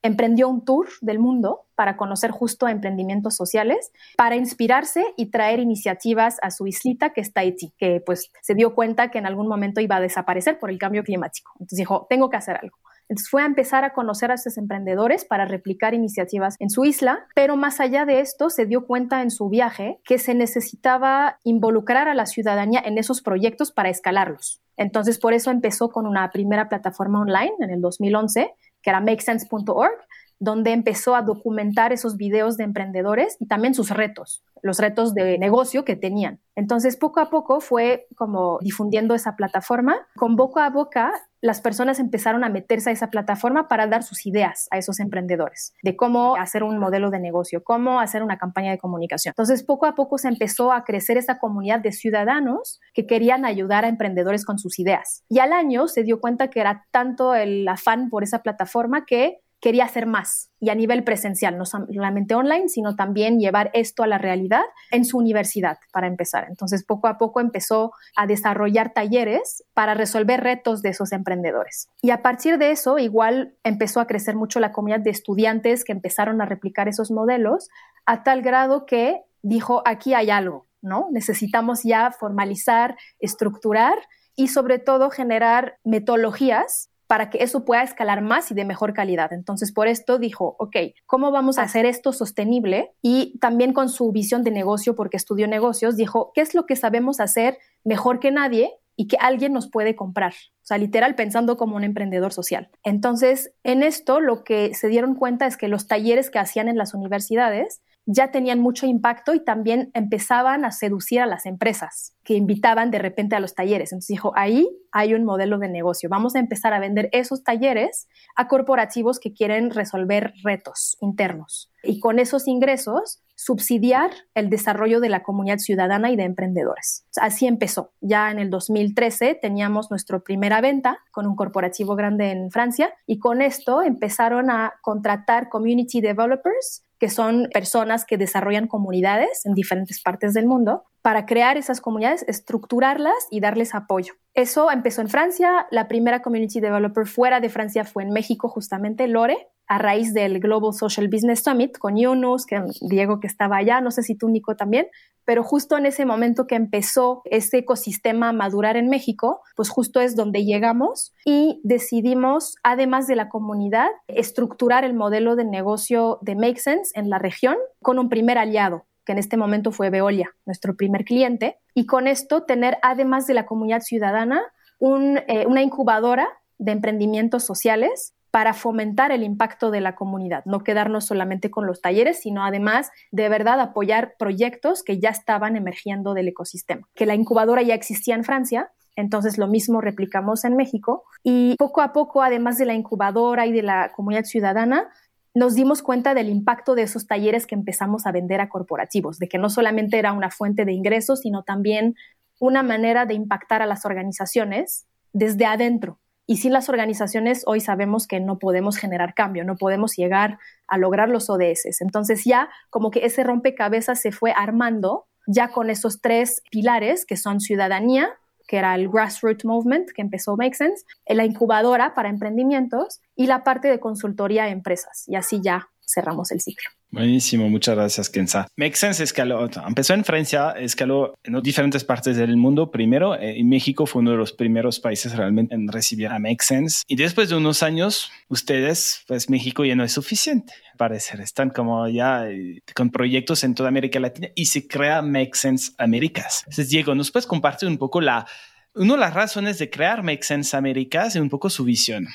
emprendió un tour del mundo para conocer justo emprendimientos sociales, para inspirarse y traer iniciativas a su islita que es Tahiti, que pues se dio cuenta que en algún momento iba a desaparecer por el cambio climático. Entonces dijo, tengo que hacer algo. Entonces fue a empezar a conocer a estos emprendedores para replicar iniciativas en su isla, pero más allá de esto se dio cuenta en su viaje que se necesitaba involucrar a la ciudadanía en esos proyectos para escalarlos. Entonces por eso empezó con una primera plataforma online en el 2011 que era makesense.org, donde empezó a documentar esos videos de emprendedores y también sus retos, los retos de negocio que tenían. Entonces, poco a poco fue como difundiendo esa plataforma. Con boca a boca, las personas empezaron a meterse a esa plataforma para dar sus ideas a esos emprendedores de cómo hacer un modelo de negocio, cómo hacer una campaña de comunicación. Entonces, poco a poco se empezó a crecer esa comunidad de ciudadanos que querían ayudar a emprendedores con sus ideas. Y al año se dio cuenta que era tanto el afán por esa plataforma que quería hacer más y a nivel presencial, no solamente online, sino también llevar esto a la realidad en su universidad para empezar. Entonces, poco a poco empezó a desarrollar talleres para resolver retos de esos emprendedores. Y a partir de eso, igual empezó a crecer mucho la comunidad de estudiantes que empezaron a replicar esos modelos a tal grado que dijo, aquí hay algo, ¿no? Necesitamos ya formalizar, estructurar y sobre todo generar metodologías para que eso pueda escalar más y de mejor calidad. Entonces, por esto dijo, ok, ¿cómo vamos a hacer esto sostenible? Y también con su visión de negocio, porque estudió negocios, dijo, ¿qué es lo que sabemos hacer mejor que nadie y que alguien nos puede comprar? O sea, literal pensando como un emprendedor social. Entonces, en esto lo que se dieron cuenta es que los talleres que hacían en las universidades ya tenían mucho impacto y también empezaban a seducir a las empresas que invitaban de repente a los talleres. Entonces dijo, ahí hay un modelo de negocio. Vamos a empezar a vender esos talleres a corporativos que quieren resolver retos internos. Y con esos ingresos, subsidiar el desarrollo de la comunidad ciudadana y de emprendedores. Así empezó. Ya en el 2013 teníamos nuestra primera venta con un corporativo grande en Francia y con esto empezaron a contratar community developers que son personas que desarrollan comunidades en diferentes partes del mundo, para crear esas comunidades, estructurarlas y darles apoyo. Eso empezó en Francia, la primera community developer fuera de Francia fue en México, justamente Lore, a raíz del Global Social Business Summit con Yunus, que Diego que estaba allá, no sé si tú, Nico, también, pero justo en ese momento que empezó ese ecosistema a madurar en México, pues justo es donde llegamos y decidimos, además de la comunidad, estructurar el modelo de negocio de Make Sense en la región con un primer aliado, que en este momento fue Veolia, nuestro primer cliente, y con esto tener, además de la comunidad ciudadana, eh, una incubadora de emprendimientos sociales para fomentar el impacto de la comunidad, no quedarnos solamente con los talleres, sino además de verdad apoyar proyectos que ya estaban emergiendo del ecosistema. Que la incubadora ya existía en Francia, entonces lo mismo replicamos en México y poco a poco, además de la incubadora y de la comunidad ciudadana, nos dimos cuenta del impacto de esos talleres que empezamos a vender a corporativos, de que no solamente era una fuente de ingresos, sino también una manera de impactar a las organizaciones desde adentro, y sin las organizaciones hoy sabemos que no podemos generar cambio, no podemos llegar a lograr los ODS. Entonces ya como que ese rompecabezas se fue armando ya con esos tres pilares que son ciudadanía, que era el grassroots movement que empezó Make Sense, la incubadora para emprendimientos y la parte de consultoría a empresas. Y así ya cerramos el ciclo. Buenísimo, muchas gracias, Kenza. Make Sense escaló, empezó en Francia, escaló en diferentes partes del mundo. Primero, eh, en México fue uno de los primeros países realmente en recibir a Make Sense. Y después de unos años, ustedes, pues México ya no es suficiente, parecer. Están como ya eh, con proyectos en toda América Latina y se crea Make Sense Américas. Entonces, Diego, ¿nos puedes compartir un poco la, una de las razones de crear Make Sense Américas y un poco su visión?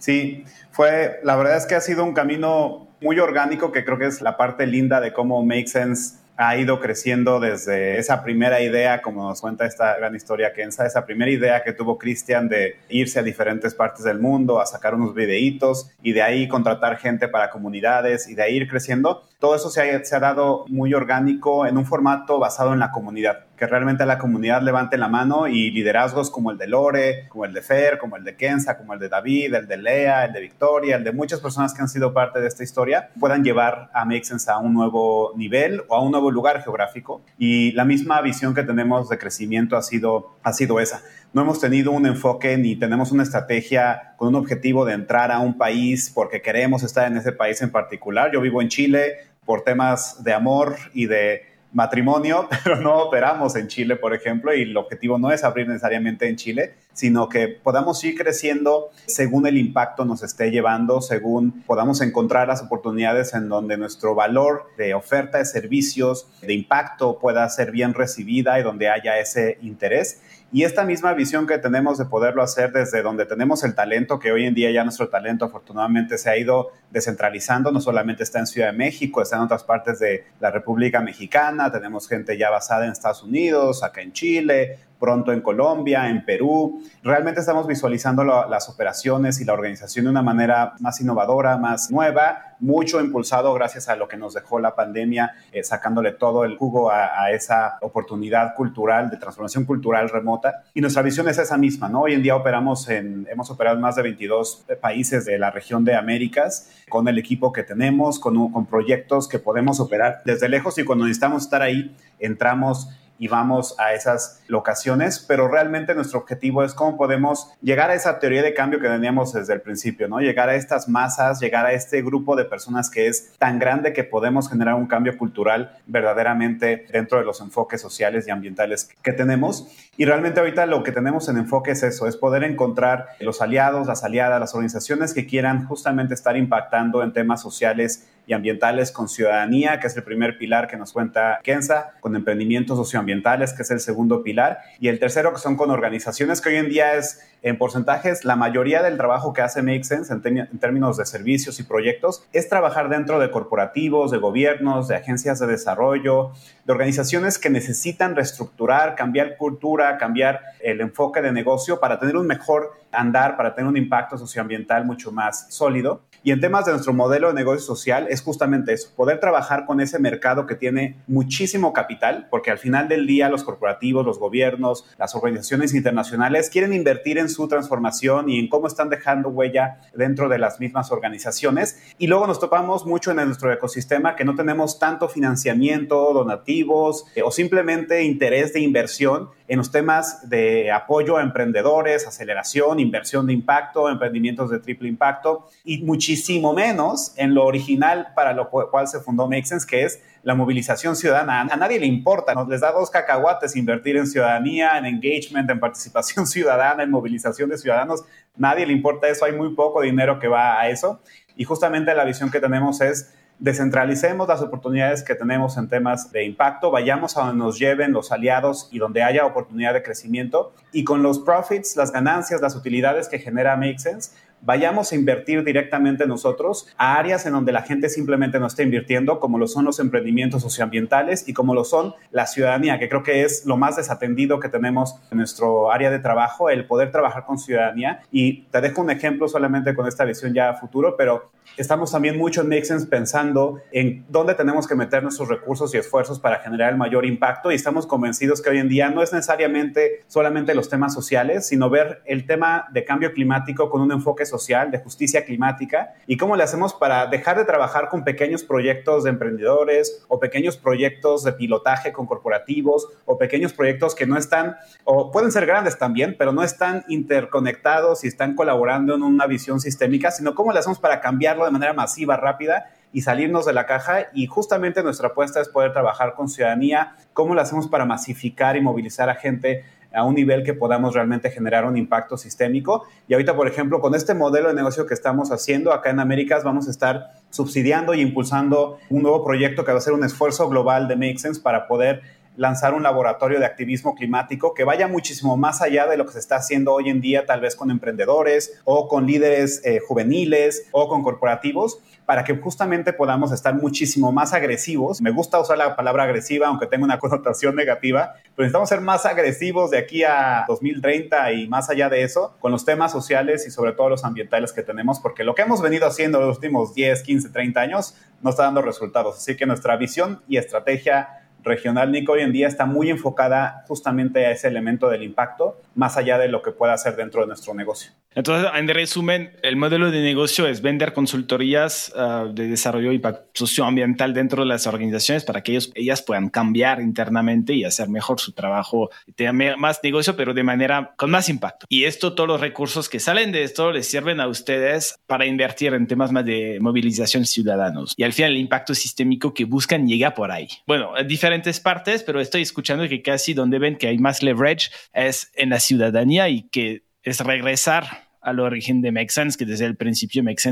Sí, fue, la verdad es que ha sido un camino muy orgánico que creo que es la parte linda de cómo Make Sense ha ido creciendo desde esa primera idea, como nos cuenta esta gran historia Kenza, esa primera idea que tuvo Cristian de irse a diferentes partes del mundo a sacar unos videitos y de ahí contratar gente para comunidades y de ahí ir creciendo. Todo eso se ha, se ha dado muy orgánico en un formato basado en la comunidad que realmente la comunidad levante la mano y liderazgos como el de Lore, como el de Fer, como el de Kenza, como el de David, el de Lea, el de Victoria, el de muchas personas que han sido parte de esta historia, puedan llevar a Make a un nuevo nivel o a un nuevo lugar geográfico. Y la misma visión que tenemos de crecimiento ha sido, ha sido esa. No hemos tenido un enfoque ni tenemos una estrategia con un objetivo de entrar a un país porque queremos estar en ese país en particular. Yo vivo en Chile por temas de amor y de matrimonio, <laughs> pero no operamos en Chile, por ejemplo, y el objetivo no es abrir necesariamente en Chile, sino que podamos ir creciendo según el impacto nos esté llevando, según podamos encontrar las oportunidades en donde nuestro valor de oferta de servicios, de impacto pueda ser bien recibida y donde haya ese interés. Y esta misma visión que tenemos de poderlo hacer desde donde tenemos el talento, que hoy en día ya nuestro talento afortunadamente se ha ido descentralizando, no solamente está en Ciudad de México, está en otras partes de la República Mexicana, tenemos gente ya basada en Estados Unidos, acá en Chile, pronto en Colombia, en Perú. Realmente estamos visualizando las operaciones y la organización de una manera más innovadora, más nueva, mucho impulsado gracias a lo que nos dejó la pandemia, eh, sacándole todo el jugo a, esa oportunidad cultural, de transformación cultural remota. Y nuestra visión es esa misma, ¿no? Hoy en día operamos en, hemos operado más de 22 países de la región de Américas con el equipo que tenemos, con, con proyectos que podemos operar desde lejos y cuando necesitamos estar ahí, entramos y vamos a esas locaciones, pero realmente nuestro objetivo es cómo podemos llegar a esa teoría de cambio que teníamos desde el principio, ¿no? Llegar a estas masas, llegar a este grupo de personas que es tan grande que podemos generar un cambio cultural verdaderamente dentro de los enfoques sociales y ambientales que tenemos. Y realmente ahorita lo que tenemos en enfoque es eso, es poder encontrar los aliados, las aliadas, las organizaciones que quieran justamente estar impactando en temas sociales y ambientales con ciudadanía, que es el primer pilar que nos cuenta Kenza, con emprendimientos socioambientales, que es el segundo pilar, y el tercero que son con organizaciones que hoy en día es en porcentajes, la mayoría del trabajo que hace Make en términos de servicios y proyectos es trabajar dentro de corporativos, de gobiernos, de agencias de desarrollo, de organizaciones que necesitan reestructurar, cambiar cultura, cambiar el enfoque de negocio para tener un mejor andar, para tener un impacto socioambiental mucho más sólido. Y en temas de nuestro modelo de negocio social es justamente eso, poder trabajar con ese mercado que tiene muchísimo capital, porque al final del día los corporativos, los gobiernos, las organizaciones internacionales quieren invertir en su transformación y en cómo están dejando huella dentro de las mismas organizaciones. Y luego nos topamos mucho en nuestro ecosistema que no tenemos tanto financiamiento, donativos eh, o simplemente interés de inversión en los temas de apoyo a emprendedores, aceleración, inversión de impacto, emprendimientos de triple impacto y muchísimo menos en lo original para lo cual se fundó Make Sense, que es la movilización ciudadana. A nadie le importa, nos les da dos cacahuates invertir en ciudadanía, en engagement, en participación <laughs> ciudadana, en movilización de ciudadanos. Nadie le importa eso, hay muy poco dinero que va a eso. Y justamente la visión que tenemos es descentralicemos las oportunidades que tenemos en temas de impacto, vayamos a donde nos lleven los aliados y donde haya oportunidad de crecimiento y con los profits, las ganancias, las utilidades que genera Make Sense, vayamos a invertir directamente nosotros a áreas en donde la gente simplemente no está invirtiendo, como lo son los emprendimientos socioambientales y como lo son la ciudadanía, que creo que es lo más desatendido que tenemos en nuestro área de trabajo, el poder trabajar con ciudadanía. Y te dejo un ejemplo solamente con esta visión ya a futuro, pero estamos también mucho en Make pensando en dónde tenemos que meter nuestros recursos y esfuerzos para generar el mayor impacto y estamos convencidos que hoy en día no es necesariamente solamente los temas sociales, sino ver el tema de cambio climático con un enfoque social, de justicia climática y cómo le hacemos para dejar de trabajar con pequeños proyectos de emprendedores o pequeños proyectos de pilotaje con corporativos o pequeños proyectos que no están, o pueden ser grandes también, pero no están interconectados y están colaborando en una visión sistémica, sino cómo le hacemos para cambiarlo de manera masiva, rápida y salirnos de la caja. Y justamente nuestra apuesta es poder trabajar con ciudadanía, cómo lo hacemos para masificar y movilizar a gente a un nivel que podamos realmente generar un impacto sistémico. Y ahorita, por ejemplo, con este modelo de negocio que estamos haciendo acá en Américas, vamos a estar subsidiando y impulsando un nuevo proyecto que va a ser un esfuerzo global de Make Sense para poder lanzar un laboratorio de activismo climático que vaya muchísimo más allá de lo que se está haciendo hoy en día, tal vez con emprendedores o con líderes eh, juveniles o con corporativos, para que justamente podamos estar muchísimo más agresivos. Me gusta usar la palabra agresiva, aunque tenga una <laughs> connotación negativa, pero necesitamos ser más agresivos de aquí a 2030 y más allá de eso, con los temas sociales y sobre todo los ambientales que tenemos, porque lo que hemos venido haciendo los últimos 10, 15, 30 años no está dando resultados. Así que nuestra visión y estrategia regional Nico hoy en día está muy enfocada justamente a ese elemento del impacto, más allá de lo que pueda hacer dentro de nuestro negocio. Entonces, en resumen, el modelo de negocio es vender consultorías ah, de desarrollo socioambiental dentro de las organizaciones para que ellos, ellas puedan cambiar internamente y hacer mejor su trabajo, tener más negocio, pero de manera con más impacto. Y esto, todos los recursos que salen de esto les sirven a ustedes para invertir en temas más de movilización ciudadanos. Y al final, el impacto sistémico que buscan llega por ahí. Bueno, diferentes partes, pero estoy escuchando que casi donde ven que hay más leverage es en la ciudadanía y que es regresar al origen de Make que desde el principio Make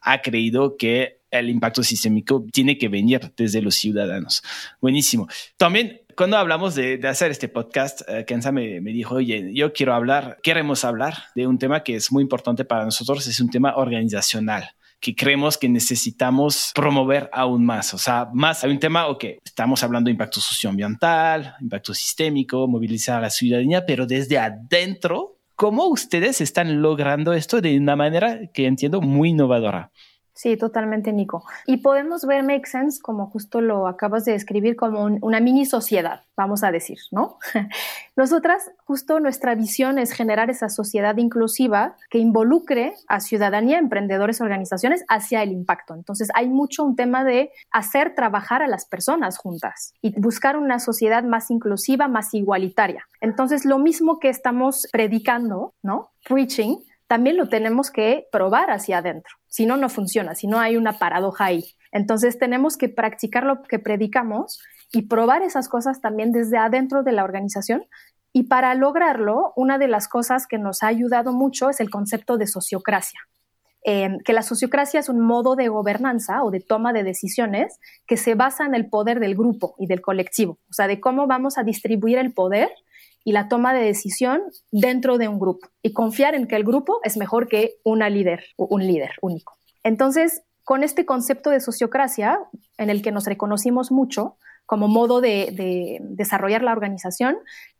ha creído que el impacto sistémico tiene que venir desde los ciudadanos. Buenísimo. También cuando hablamos de, hacer este podcast, eh, Kenza me, me, dijo, oye, yo quiero hablar, queremos hablar de un tema que es muy importante para nosotros, es un tema organizacional que creemos que necesitamos promover aún más. O sea, más hay un tema, ok, estamos hablando de impacto socioambiental, impacto sistémico, movilizar a la ciudadanía, pero desde adentro, ¿cómo ustedes están logrando esto de una manera que entiendo muy innovadora? Sí, totalmente, Nico. Y podemos ver Make Sense, como justo lo acabas de describir, como una mini sociedad, vamos a decir, ¿no? <laughs> Nosotras, justo nuestra visión es generar esa sociedad inclusiva que involucre a ciudadanía, emprendedores, organizaciones hacia el impacto. Entonces, hay mucho un tema de hacer trabajar a las personas juntas y buscar una sociedad más inclusiva, más igualitaria. Entonces, lo mismo que estamos predicando, ¿no? Preaching, también lo tenemos que probar hacia adentro. Si no, no funciona, si no hay una paradoja ahí. Entonces tenemos que practicar lo que predicamos y probar esas cosas también desde adentro de la organización. Y para lograrlo, una de las cosas que nos ha ayudado mucho es el concepto de sociocracia. Eh, que la sociocracia es un modo de gobernanza o de toma de decisiones que se basa en el poder del grupo y del colectivo, o sea, de cómo vamos a distribuir el poder y la toma de decisión dentro de un grupo y confiar en que el grupo es mejor que una líder o un líder único. Entonces, con este concepto de sociocracia, en el que nos reconocimos mucho como modo de, desarrollar la organización,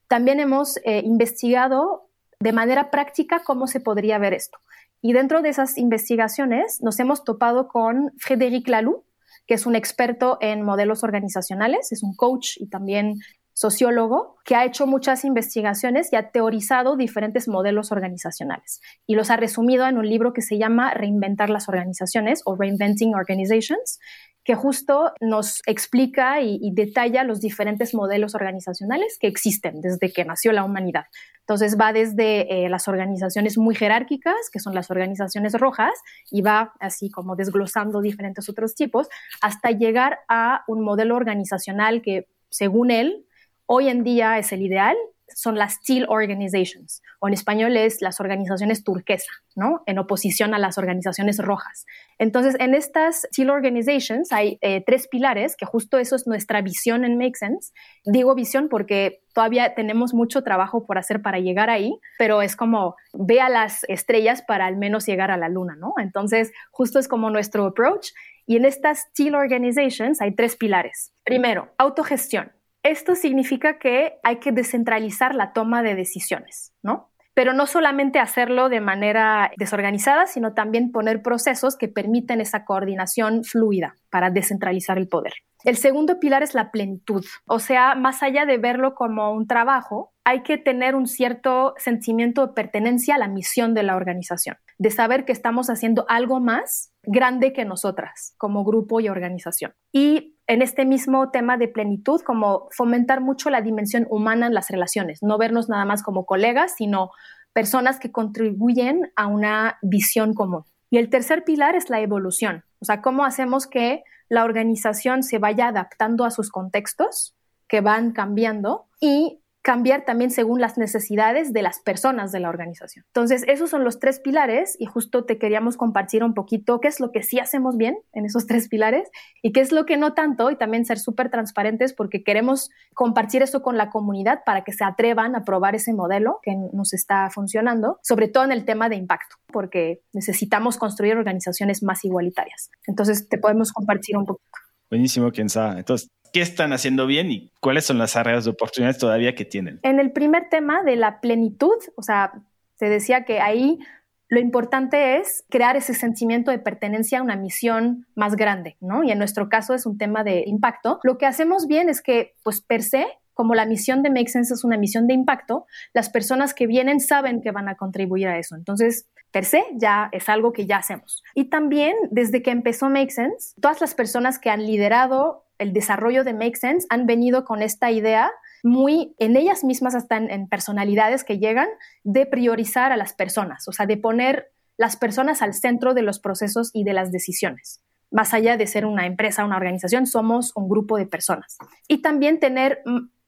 también hemos eh, investigado de manera práctica cómo se podría ver esto. Y dentro de esas investigaciones nos hemos topado con Frédéric Laloux, que es un experto en modelos organizacionales, es un coach y también sociólogo que ha hecho muchas investigaciones y ha teorizado diferentes modelos organizacionales y los ha resumido en un libro que se llama Reinventar las organizaciones o Reinventing Organizations, que justo nos explica y, detalla los diferentes modelos organizacionales que existen desde que nació la humanidad. Entonces va desde eh, las organizaciones muy jerárquicas, que son las organizaciones rojas, y va así como desglosando diferentes otros tipos, hasta llegar a un modelo organizacional que, según él, hoy en día es el ideal, son las Steel Organizations, o en español es las organizaciones turquesa, ¿no? En oposición a las organizaciones rojas. Entonces, en estas Steel Organizations hay eh, tres pilares, que justo eso es nuestra visión en Make Sense. Digo visión porque todavía tenemos mucho trabajo por hacer para llegar ahí, pero es como ve a las estrellas para al menos llegar a la luna, ¿no? Entonces, justo es como nuestro approach. Y en estas Steel Organizations hay tres pilares. Primero, autogestión esto significa que hay que descentralizar la toma de decisiones, ¿no? Pero no solamente hacerlo de manera desorganizada, sino también poner procesos que permiten esa coordinación fluida para descentralizar el poder. El segundo pilar es la plenitud, o sea, más allá de verlo como un trabajo, hay que tener un cierto sentimiento de pertenencia a la misión de la organización, de saber que estamos haciendo algo más grande que nosotras como grupo y organización. Y en este mismo tema de plenitud, como fomentar mucho la dimensión humana en las relaciones, no vernos nada más como colegas, sino personas que contribuyen a una visión común. Y el tercer pilar es la evolución, o sea, cómo hacemos que la organización se vaya adaptando a sus contextos que van cambiando y cambiar también según las necesidades de las personas de la organización. Entonces, esos son los tres pilares y justo te queríamos compartir un poquito qué es lo que sí hacemos bien en esos tres pilares y qué es lo que no tanto y también ser súper transparentes porque queremos compartir eso con la comunidad para que se atrevan a probar ese modelo que nos está funcionando, sobre todo en el tema de impacto, porque necesitamos construir organizaciones más igualitarias. Entonces, te podemos compartir un poquito. Buenísimo, Kenza. Entonces, qué están haciendo bien y cuáles son las áreas de oportunidades todavía que tienen. En el primer tema de la plenitud, o sea, se decía que ahí lo importante es crear ese sentimiento de pertenencia a una misión más grande, ¿no? Y en nuestro caso es un tema de impacto. Lo que hacemos bien es que, pues, per se, como la misión de Make Sense es una misión de impacto, las personas que vienen saben que van a contribuir a eso. Entonces, per se ya es algo que ya hacemos. Y también desde que empezó Make Sense, todas las personas que han liderado el desarrollo de Make Sense han venido con esta idea muy en ellas mismas, hasta en, personalidades que llegan, de priorizar a las personas, o sea, de poner las personas al centro de los procesos y de las decisiones. Más allá de ser una empresa, una organización, somos un grupo de personas. Y también tener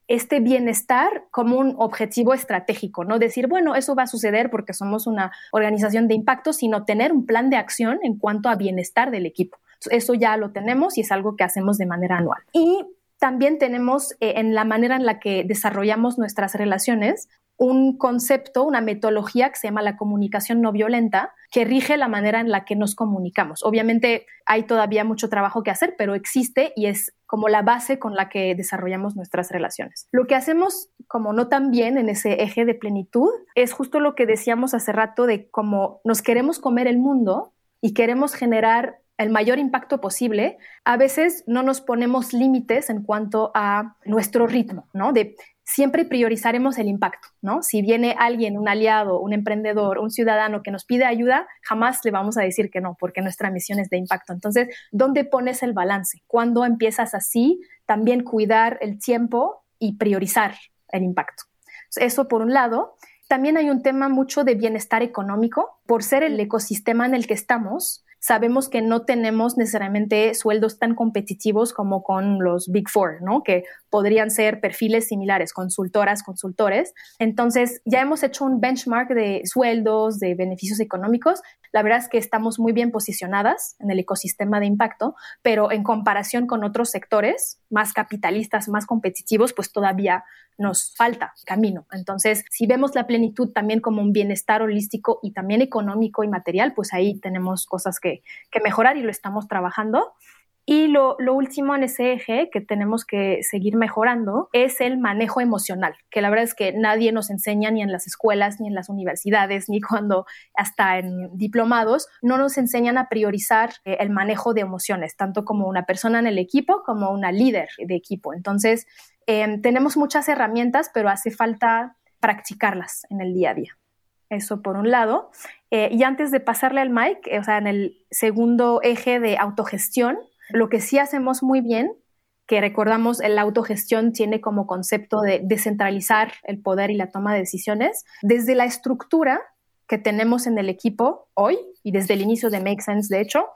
este bienestar como un objetivo estratégico, no decir, bueno, eso va a suceder porque somos una organización de impacto, sino tener un plan de acción en cuanto a bienestar del equipo. Eso ya lo tenemos y es algo que hacemos de manera anual. Y también tenemos eh, en la manera en la que desarrollamos nuestras relaciones un concepto, una metodología que se llama la comunicación no violenta, que rige la manera en la que nos comunicamos. Obviamente hay todavía mucho trabajo que hacer, pero existe y es como la base con la que desarrollamos nuestras relaciones. Lo que hacemos como no tan bien en ese eje de plenitud es justo lo que decíamos hace rato de cómo nos queremos comer el mundo y queremos generar el mayor impacto posible, a veces no nos ponemos límites en cuanto a nuestro ritmo, ¿no? De siempre priorizaremos el impacto, ¿no? Si viene alguien, un aliado, un emprendedor, un ciudadano que nos pide ayuda, jamás le vamos a decir que no, porque nuestra misión es de impacto. Entonces, ¿dónde pones el balance? ¿Cuándo empiezas así? También cuidar el tiempo y priorizar el impacto. Eso por un lado. También hay un tema mucho de bienestar económico. Por ser el ecosistema en el que estamos, sabemos que no tenemos necesariamente sueldos tan competitivos como con los Big Four, ¿no? Que podrían ser perfiles similares, consultoras, consultores. Entonces, ya hemos hecho un benchmark de sueldos, de beneficios económicos. La verdad es que estamos muy bien posicionadas en el ecosistema de impacto, pero en comparación con otros sectores más capitalistas, más competitivos, pues todavía nos falta camino. Entonces, si vemos la plenitud también como un bienestar holístico y también económico y material, pues ahí tenemos cosas que, mejorar y lo estamos trabajando. Y lo, último en ese eje que tenemos que seguir mejorando es el manejo emocional, que la verdad es que nadie nos enseña ni en las escuelas, ni en las universidades, ni cuando hasta en diplomados, no nos enseñan a priorizar eh, el manejo de emociones, tanto como una persona en el equipo como una líder de equipo. Entonces, Em, tenemos muchas herramientas, pero hace falta practicarlas en el día a día. Eso por un lado. Eh, y antes de pasarle al mic, eh, o sea, en el segundo eje de autogestión, lo que sí hacemos muy bien, que recordamos, la autogestión tiene como concepto de descentralizar el poder y la toma de decisiones, desde la estructura que tenemos en el equipo hoy y desde el inicio de Make Sense, de hecho,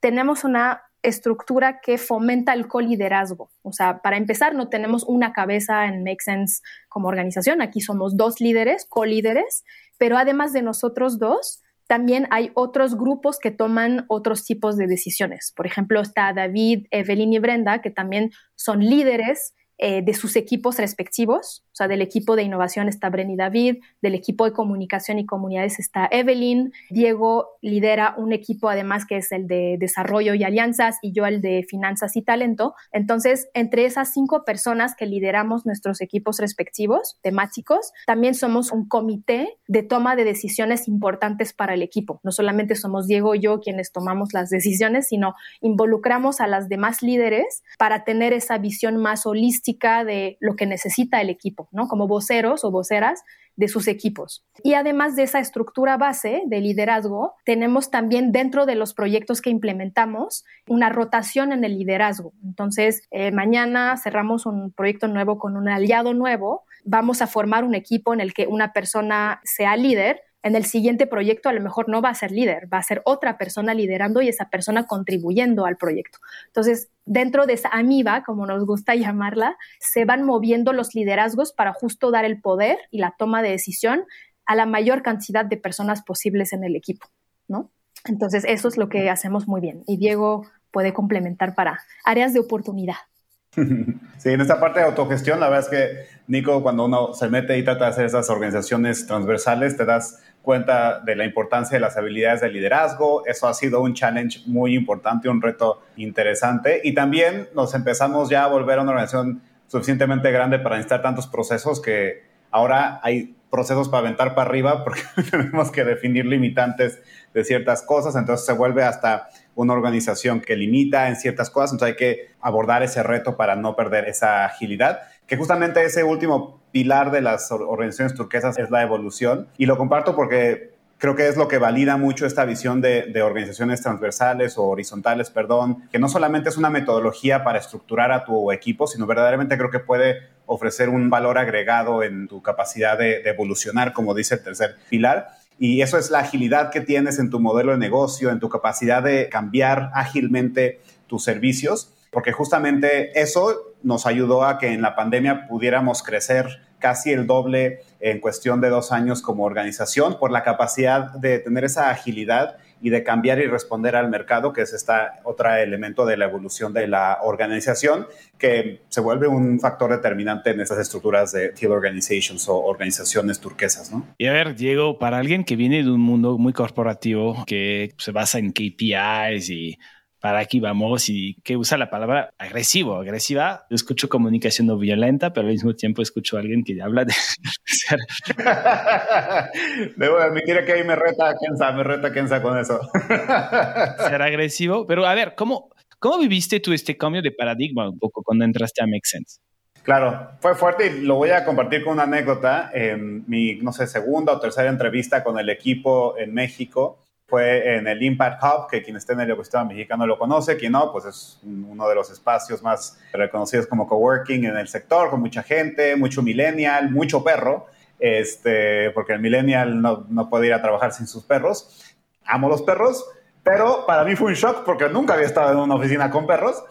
tenemos una estructura que fomenta el coliderazgo. O sea, para empezar, no tenemos una cabeza en Make Sense como organización. Aquí somos dos líderes, colíderes, pero además de nosotros dos, también hay otros grupos que toman otros tipos de decisiones. Por ejemplo, está David, Evelyn y Brenda, que también son líderes eh, de sus equipos respectivos. O sea, del equipo de innovación está Brenny David, del equipo de comunicación y comunidades está Evelyn. Diego lidera un equipo además que es el de desarrollo y alianzas y yo el de finanzas y talento. Entonces, entre esas cinco personas que lideramos nuestros equipos respectivos temáticos, también somos un comité de toma de decisiones importantes para el equipo. No solamente somos Diego y yo quienes tomamos las decisiones, sino involucramos a las demás líderes para tener esa visión más holística de lo que necesita el equipo, ¿no? Como voceros o voceras de sus equipos. Y además de esa estructura base de liderazgo, tenemos también dentro de los proyectos que implementamos una rotación en el liderazgo. Entonces, eh, mañana cerramos un proyecto nuevo con un aliado nuevo, vamos a formar un equipo en el que una persona sea líder, en el siguiente proyecto a lo mejor no va a ser líder, va a ser otra persona liderando y esa persona contribuyendo al proyecto. Entonces, dentro de esa amiba, como nos gusta <laughs> llamarla, se van moviendo los liderazgos para justo dar el poder y la toma de decisión a la mayor cantidad de personas posibles en el equipo, ¿no? Entonces, eso es lo que hacemos muy bien. Y Diego puede complementar para áreas de oportunidad. <laughs> Sí, en esta parte de autogestión, la verdad es que, Nico, cuando uno se mete y trata de hacer esas organizaciones transversales, te das cuenta de la importancia de las habilidades de liderazgo. Eso ha sido un challenge muy importante, un reto interesante. Y también nos empezamos ya a volver a una organización suficientemente grande para necesitar tantos procesos que ahora hay procesos para aventar para arriba porque <laughs> tenemos que definir limitantes de ciertas cosas. Entonces se vuelve hasta una organización que limita en ciertas cosas. Entonces hay que abordar ese reto para no perder esa agilidad que justamente ese último pilar de las organizaciones turquesas es la evolución. Y lo comparto porque creo que es lo que valida mucho esta visión de, organizaciones transversales o horizontales, perdón, que no solamente es una metodología para estructurar a tu equipo, sino verdaderamente creo que puede ofrecer un valor agregado en tu capacidad de, de evolucionar, como dice el tercer pilar. Y eso es la agilidad que tienes en tu modelo de negocio, en tu capacidad de cambiar ágilmente tus servicios porque justamente eso nos ayudó a que en la pandemia pudiéramos crecer casi el doble en cuestión de dos años como organización por la capacidad de tener esa agilidad y de cambiar y responder al mercado, que es este otro elemento de la evolución de la organización, que se vuelve un factor determinante en estas estructuras de teal organizations o organizaciones turquesas. ¿no? Y a ver, Diego, para alguien que viene de un mundo muy corporativo, que se basa en KPIs y para aquí vamos y que usa la palabra agresivo, agresiva. Yo escucho comunicación no violenta, pero al mismo tiempo escucho a alguien que habla de <laughs> ser. Debo admitir que ahí me reta Kenza, me reta Kenza con eso. <laughs> ser agresivo, pero a ver, ¿cómo, ¿cómo viviste tú este cambio de paradigma un poco cuando entraste a Make Sense? Claro, fue fuerte y lo voy a compartir con una anécdota. En mi, no sé, segunda o tercera entrevista con el equipo en México, fue en el Impact Hub, que quien esté en el ecosistema mexicano lo conoce, quien no, pues es uno de los espacios más reconocidos como coworking en el sector, con mucha gente, mucho millennial, mucho perro, este, porque el millennial no, no puede ir a trabajar sin sus perros. Amo los perros, pero para mí fue un shock porque nunca había estado en una oficina con perros.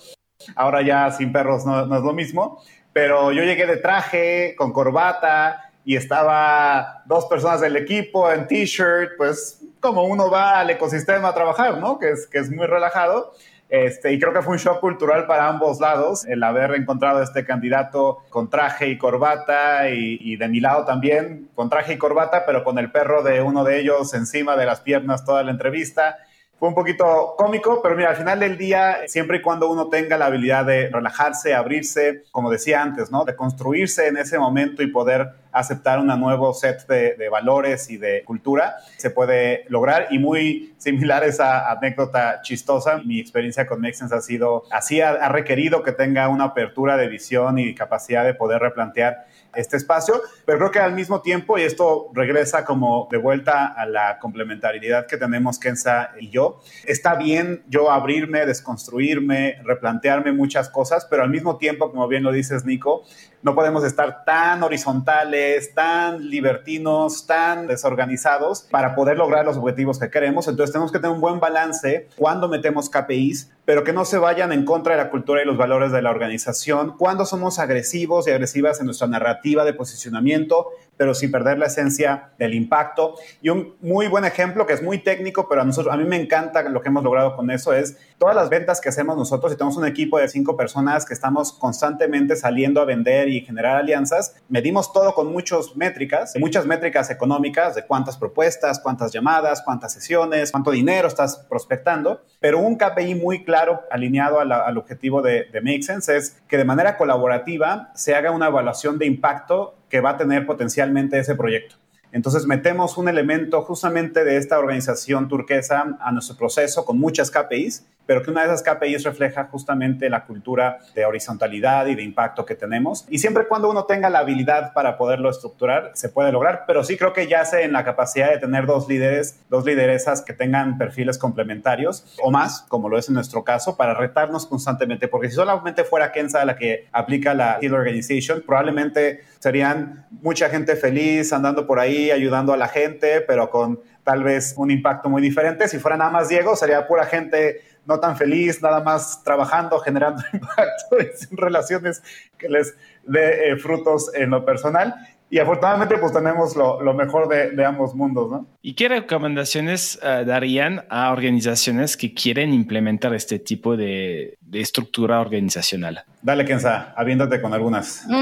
Ahora ya sin perros no, no es lo mismo, pero yo llegué de traje, con corbata, y estaba dos personas del equipo en t-shirt, pues como uno va al ecosistema a trabajar, ¿no? Que es, que es muy relajado. Este, y creo que fue un shock cultural para ambos lados el haber encontrado este candidato con traje y corbata y, y, de mi lado también con traje y corbata, pero con el perro de uno de ellos encima de las piernas toda la entrevista. Un poquito cómico, pero mira, al final del día, siempre y cuando uno tenga la habilidad de relajarse, abrirse, como decía antes, ¿no? De construirse en ese momento y poder aceptar un nuevo set de, valores y de cultura, se puede lograr. Y muy similar a esa anécdota chistosa, mi experiencia con Mexens ha sido así, ha requerido que tenga una apertura de visión y capacidad de poder replantear este espacio, pero creo que al mismo tiempo, y esto regresa como de vuelta a la complementariedad que tenemos Kenza y yo, está bien yo abrirme, desconstruirme, replantearme muchas cosas, pero al mismo tiempo, como bien lo dices, Nico, no podemos estar tan horizontales, tan libertinos, tan desorganizados para poder lograr los objetivos que queremos. Entonces tenemos que tener un buen balance cuando metemos KPIs, pero que no se vayan en contra de la cultura y los valores de la organización, cuando somos agresivos y agresivas en nuestra narrativa de posicionamiento, pero sin perder la esencia del impacto. Y un muy buen ejemplo que es muy técnico, pero a nosotros, a mí me encanta lo que hemos logrado con eso, es todas las ventas que hacemos nosotros y tenemos un equipo de cinco personas que estamos constantemente saliendo a vender y generar alianzas, medimos todo con muchas métricas, muchas métricas económicas de cuántas propuestas, cuántas llamadas, cuántas sesiones, cuánto dinero estás prospectando, pero un KPI muy claro alineado a la, al objetivo de, de Make Sense es que de manera colaborativa se haga una evaluación de impacto que va a tener potencialmente ese proyecto. Entonces metemos un elemento justamente de esta organización turquesa a nuestro proceso con muchas KPIs, pero que una de esas KPIs refleja justamente la cultura de horizontalidad y de impacto que tenemos. Y siempre cuando uno tenga la habilidad para poderlo estructurar, se puede lograr, pero sí creo que yace en la capacidad de tener dos líderes, dos lideresas que tengan perfiles complementarios o más, como lo es en nuestro caso, para retarnos constantemente, porque si solamente fuera Kenza la que aplica la Teal Organization, probablemente serían mucha gente feliz andando por ahí ayudando a la gente, pero con tal vez un impacto muy diferente. Si fuera nada más Diego, sería pura gente no tan feliz, nada más trabajando, generando <laughs> impacto en relaciones que les dé eh, frutos en lo personal. Y afortunadamente pues tenemos lo, lo mejor de, de, ambos mundos, ¿no? ¿Y qué recomendaciones uh, darían a organizaciones que quieren implementar este tipo de, de estructura organizacional? Dale, Kenza, habiéndote con algunas. <laughs>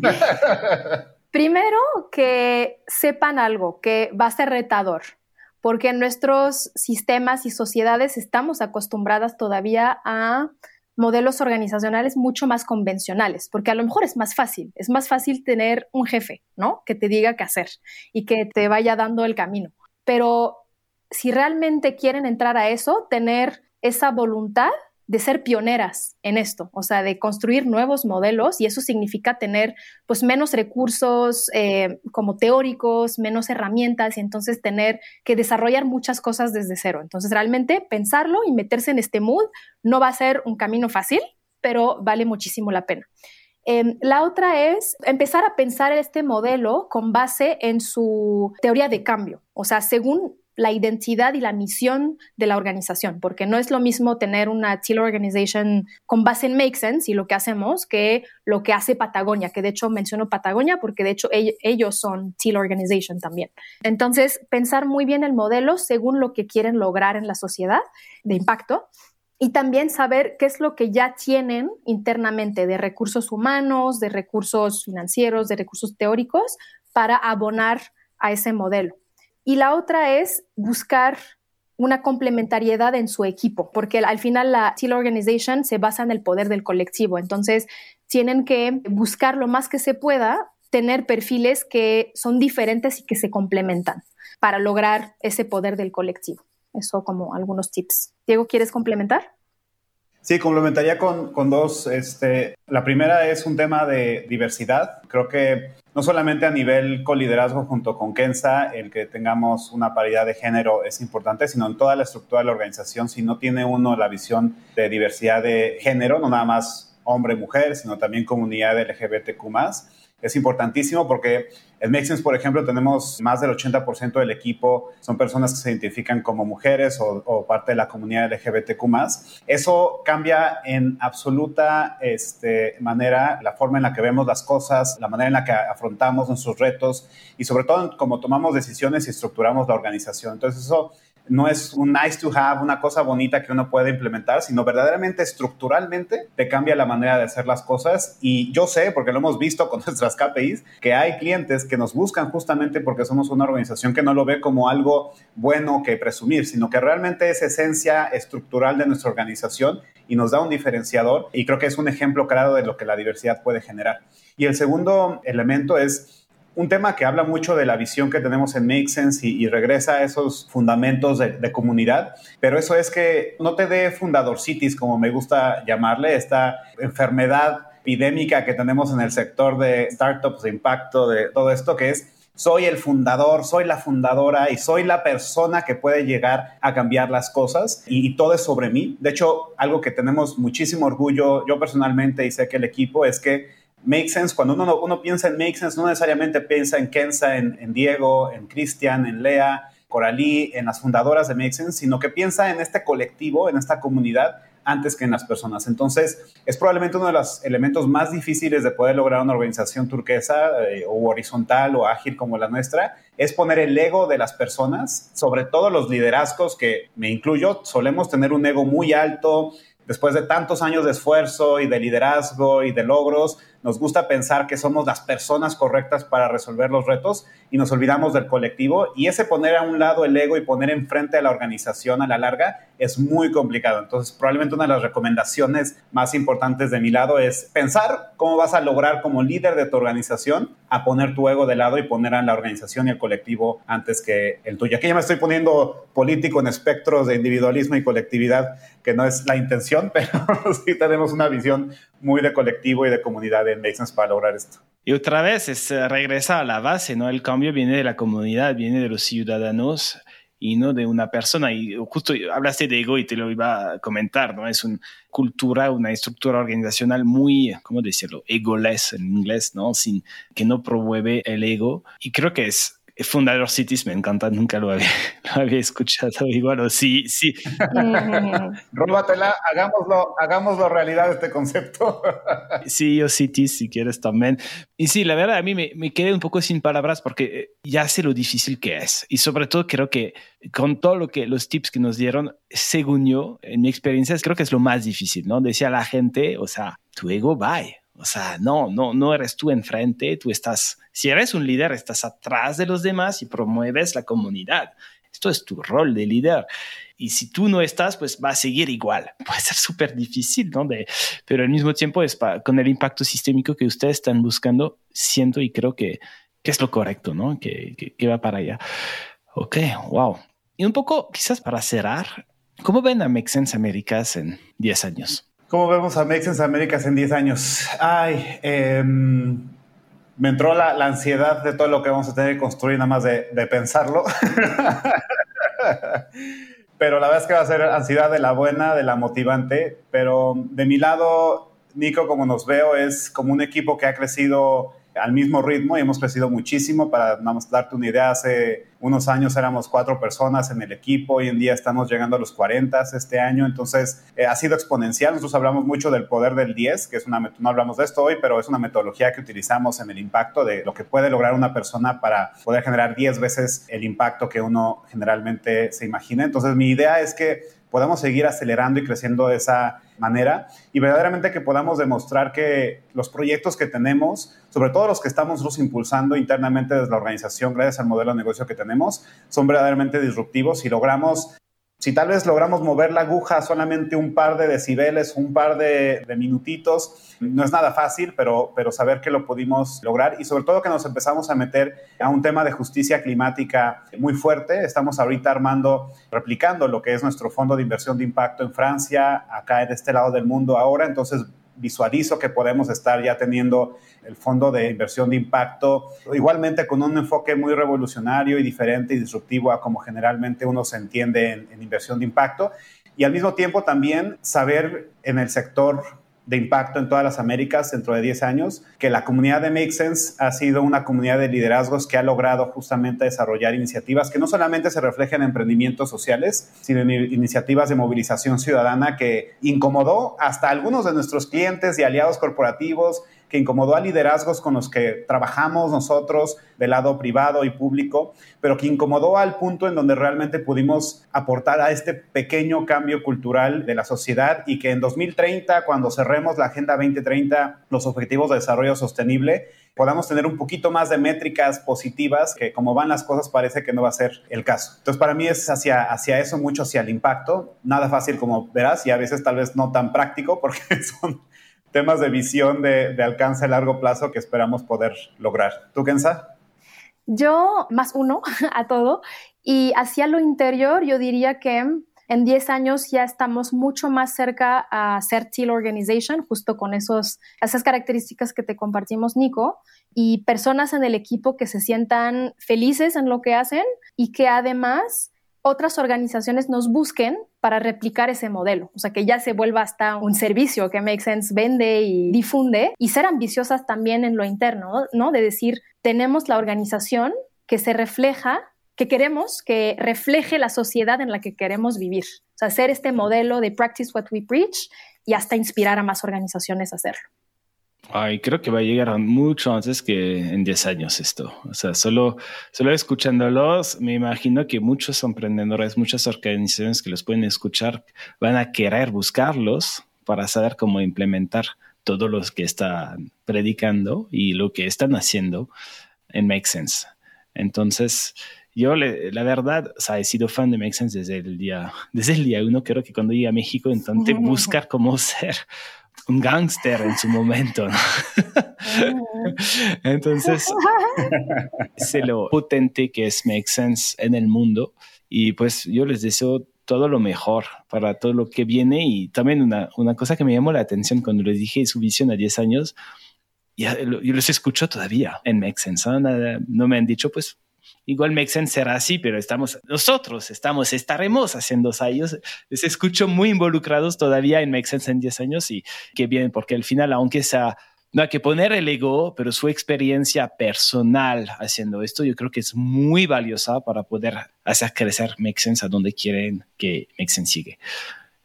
<laughs> Primero, que sepan algo, que va a ser retador, porque en nuestros sistemas y sociedades estamos acostumbradas todavía a modelos organizacionales mucho más convencionales, porque a lo mejor es más fácil, es más fácil tener un jefe, ¿no? Que te diga qué hacer y que te vaya dando el camino. Pero si realmente quieren entrar a eso, tener esa voluntad de ser pioneras en esto, o sea, de construir nuevos modelos y eso significa tener pues menos recursos eh, como teóricos, menos herramientas y entonces tener que desarrollar muchas cosas desde cero. Entonces realmente pensarlo y meterse en este mood no va a ser un camino fácil, pero vale muchísimo la pena. Eh, la otra es empezar a pensar este modelo con base en su teoría de cambio, o sea, según la identidad y la misión de la organización, porque no es lo mismo tener una Teal Organization con base en Make Sense y lo que hacemos que lo que hace Patagonia, que de hecho menciono Patagonia porque de hecho ellos son Teal Organization también. Entonces, pensar muy bien el modelo según lo que quieren lograr en la sociedad de impacto y también saber qué es lo que ya tienen internamente de recursos humanos, de recursos financieros, de recursos teóricos para abonar a ese modelo. Y la otra es buscar una complementariedad en su equipo, porque al final la Teal Organization se basa en el poder del colectivo. Entonces, tienen que buscar lo más que se pueda tener perfiles que son diferentes y que se complementan para lograr ese poder del colectivo. Eso como algunos tips. Diego, ¿quieres complementar? Sí, complementaría con, con, dos. Este, la primera es un tema de diversidad. Creo que no solamente a nivel coliderazgo junto con Kenza, el que tengamos una paridad de género es importante, sino en toda la estructura de la organización. Si no tiene uno la visión de diversidad de género, no nada más hombre-mujer, sino también comunidad LGBTQ es importantísimo porque en Make por ejemplo, tenemos más del 80% del equipo son personas que se identifican como mujeres o, parte de la comunidad LGBTQ+. Eso cambia en absoluta este, manera la forma en la que vemos las cosas, la manera en la que afrontamos nuestros retos y sobre todo cómo tomamos decisiones y estructuramos la organización. Entonces eso no es un nice to have, una cosa bonita que uno puede implementar, sino verdaderamente estructuralmente te cambia la manera de hacer las cosas. Y yo sé, porque lo hemos visto con <laughs> nuestras KPIs, que hay clientes que nos buscan justamente porque somos una organización que no lo ve como algo bueno que presumir, sino que realmente es esencia estructural de nuestra organización y nos da un diferenciador. Y creo que es un ejemplo claro de lo que la diversidad puede generar. Y el segundo elemento es un tema que habla mucho de la visión que tenemos en Make y, regresa a esos fundamentos de, comunidad, pero eso es que no te dé fundadorcitis, como me gusta llamarle, esta enfermedad epidémica que tenemos en el sector de startups de impacto, de todo esto, que es soy el fundador, soy la fundadora y soy la persona que puede llegar a cambiar las cosas y, y, todo es sobre mí. De hecho, algo que tenemos muchísimo orgullo, yo personalmente y sé que el equipo, es que Make Sense, cuando uno, uno piensa en Make Sense, no necesariamente piensa en Kenza, en, Diego, en Cristian, en Lea, Coralí, en las fundadoras de Make Sense, sino que piensa en este colectivo, en esta comunidad, antes que en las personas. Entonces, es probablemente uno de los elementos más difíciles de poder lograr una organización turquesa eh, o horizontal o ágil como la nuestra, es poner el ego de las personas, sobre todo los liderazgos, que me incluyo, solemos tener un ego muy alto, después de tantos años de esfuerzo y de liderazgo y de logros, nos gusta pensar que somos las personas correctas para resolver los retos y nos olvidamos del colectivo. Y ese poner a un lado el ego y poner enfrente a la organización a la larga es muy complicado. Entonces, probablemente una de las recomendaciones más importantes de mi lado es pensar cómo vas a lograr como líder de tu organización a poner tu ego de lado y poner a la organización y el colectivo antes que el tuyo. Aquí ya me estoy poniendo político en espectros de individualismo y colectividad, que no es la intención, <laughs> pero sí tenemos una visión muy de colectivo y de comunidad en para lograr esto. Y otra vez es eh, regresa a la base, ¿no? El cambio viene de la comunidad, viene de los ciudadanos y no de una persona. Y justo hablaste de ego y te lo iba a comentar, ¿no? Es una cultura, una estructura organizacional muy, ¿cómo decirlo? Egoless en inglés, ¿no? Sin, que no promueve el ego. Y creo que es Fundador Cities me encanta, nunca lo había, <laughs> había escuchado igual, o sí, sí. <laughs> Róbatela, hagámoslo, hagámoslo realidad este concepto. <laughs> sí, yo Cities, si quieres también. Y sí, la verdad, a mí me, me quedé un poco sin palabras porque eh, ya sé lo difícil que es. Y sobre todo creo que con todo lo que los tips que nos dieron, según yo, en mi experiencia, creo que es lo más difícil, ¿no? Decía la gente, o sea, tu ego, bye o sea, no, no, no eres tú enfrente, tú estás, si eres un líder, estás atrás de los demás y promueves la comunidad. Esto es tu rol de líder. Y si tú no estás, pues va a seguir igual. <laughs> Puede ser súper difícil, ¿no? De, pero al mismo tiempo es con el impacto sistémico que ustedes están buscando, siento y creo que, que es lo correcto, ¿no? Que, que, que va para allá. Ok, wow. Y un poco, quizás para cerrar, ¿cómo ven a Make Sense Américas en 10 años? ¿Cómo vemos a Make Américas en 10 años? Ay, em, me entró la, ansiedad de todo lo que vamos a tener que construir, nada más de, pensarlo. <laughs> pero la verdad es que va a ser ansiedad de la buena, de la motivante. Pero de mi lado, Nico, como nos veo, es como un equipo que ha crecido al mismo ritmo y hemos crecido muchísimo. Para darte una idea, hace unos años éramos cuatro personas en el equipo, hoy en día estamos llegando a los 40 este año, entonces eh, ha sido exponencial. Nosotros hablamos mucho del poder del 10, que es una, no hablamos de esto hoy, pero es una metodología que utilizamos en el impacto de lo que puede lograr una persona para poder generar 10 veces el impacto que uno generalmente se imagina. Entonces mi idea es que podamos seguir acelerando y creciendo de esa manera y verdaderamente que podamos demostrar que los proyectos que tenemos, sobre todo los que estamos impulsando internamente desde la organización, gracias al modelo de negocio que tenemos, son verdaderamente disruptivos y logramos si tal vez logramos mover la aguja solamente un par de decibeles, un par de, minutitos, no es nada fácil, pero, pero saber que lo pudimos lograr y sobre todo que nos empezamos a meter a un tema de justicia climática muy fuerte. Estamos ahorita armando, replicando lo que es nuestro fondo de inversión de impacto en Francia, acá en este lado del mundo ahora. Entonces visualizo que podemos estar ya teniendo el fondo de inversión de impacto, igualmente con un enfoque muy revolucionario y diferente y disruptivo a como generalmente uno se entiende en, en inversión de impacto. Y al mismo tiempo también saber en el sector de impacto en todas las Américas dentro de 10 años, que la comunidad de Make ha sido una comunidad de liderazgos que ha logrado justamente desarrollar iniciativas que no solamente se reflejan en emprendimientos sociales, sino en iniciativas de movilización ciudadana que incomodó hasta algunos de nuestros clientes y aliados corporativos que incomodó a liderazgos con los que trabajamos nosotros del lado privado y público, pero que incomodó al punto en donde realmente pudimos aportar a este pequeño cambio cultural de la sociedad y que en 2030, cuando cerremos la Agenda 2030, los Objetivos de Desarrollo Sostenible, podamos tener un poquito más de métricas positivas, que como van las cosas parece que no va a ser el caso. Entonces, para mí es hacia, hacia eso, mucho hacia el impacto. Nada fácil como verás y a veces tal vez no tan práctico porque <laughs> son temas de visión de, alcance a largo plazo que esperamos poder lograr. ¿Tú, Kenza? Yo más uno <laughs> a todo. Y hacia lo interior, yo diría que en 10 años ya estamos mucho más cerca a ser Teal Organization, justo con esos, esas características que te compartimos, Nico, y personas en el equipo que se sientan felices en lo que hacen y que además otras organizaciones nos busquen para replicar ese modelo, o sea, que ya se vuelva hasta un servicio que Make Sense vende y difunde y ser ambiciosas también en lo interno, ¿no? De decir, tenemos la organización que se refleja, que queremos que refleje la sociedad en la que queremos vivir, o sea, hacer este modelo de practice what we preach y hasta inspirar a más organizaciones a hacerlo. Ay, creo que va a llegar mucho antes que en 10 años esto. O sea, solo, solo escuchándolos, me imagino que muchos emprendedores, muchas organizaciones que los pueden escuchar van a querer buscarlos para saber cómo implementar todo lo que están predicando y lo que están haciendo en Make Sense. Entonces, yo la verdad, o sea, he sido fan de Make Sense desde el día, desde el día uno. Creo que cuando llegué a México, entonces <laughs> buscar cómo ser un gángster en su momento. ¿no? <laughs> Entonces, <laughs> sé lo potente que es Make Sense en el mundo y pues yo les deseo todo lo mejor para todo lo que viene y también una, una cosa que me llamó la atención cuando les dije su visión a 10 años, ya, yo los escucho todavía en Make Sense. no me han dicho pues igual Make Sense será así, pero estamos, nosotros estamos, estaremos haciendo ellos. Les escucho muy involucrados todavía en Make Sense en 10 años y qué bien, porque al final, aunque sea, no hay que poner el ego, pero su experiencia personal haciendo esto, yo creo que es muy valiosa para poder hacer crecer Make Sense a donde quieren que Make Sense sigue.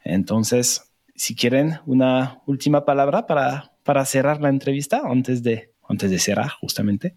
Entonces, si quieren una última palabra para, para cerrar la entrevista antes de, antes de cerrar justamente.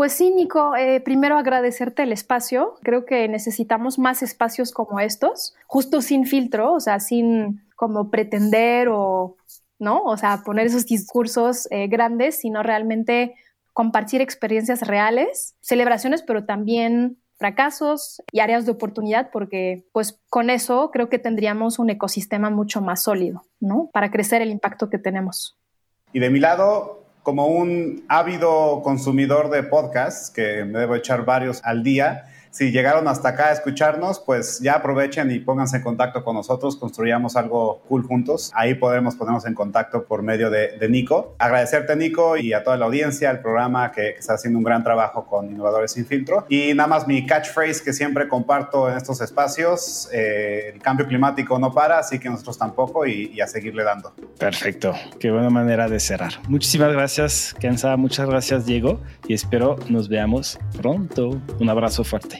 Pues sí, Nico, eh, primero agradecerte el espacio. Creo que necesitamos más espacios como estos, justo sin filtro, o sea, sin como pretender o, ¿no? O sea, poner esos discursos eh, grandes, sino realmente compartir experiencias reales, celebraciones, pero también fracasos y áreas de oportunidad, porque pues con eso creo que tendríamos un ecosistema mucho más sólido, ¿no? Para crecer el impacto que tenemos. Y de mi lado, como un ávido consumidor de podcasts, que me debo echar varios al día, Si llegaron hasta acá a escucharnos, pues ya aprovechen y pónganse en contacto con nosotros, construyamos algo cool juntos. Ahí podremos ponernos en contacto por medio de, Nico. Agradecerte, Nico, y a toda la audiencia, al programa que, está haciendo un gran trabajo con Innovadores Sin Filtro. Y nada más mi catchphrase que siempre comparto en estos espacios, eh, el cambio climático no para, así que nosotros tampoco y, a seguirle dando. Perfecto, qué buena manera de cerrar. Muchísimas gracias, Kenza, muchas gracias, Diego, y espero nos veamos pronto. Un abrazo fuerte.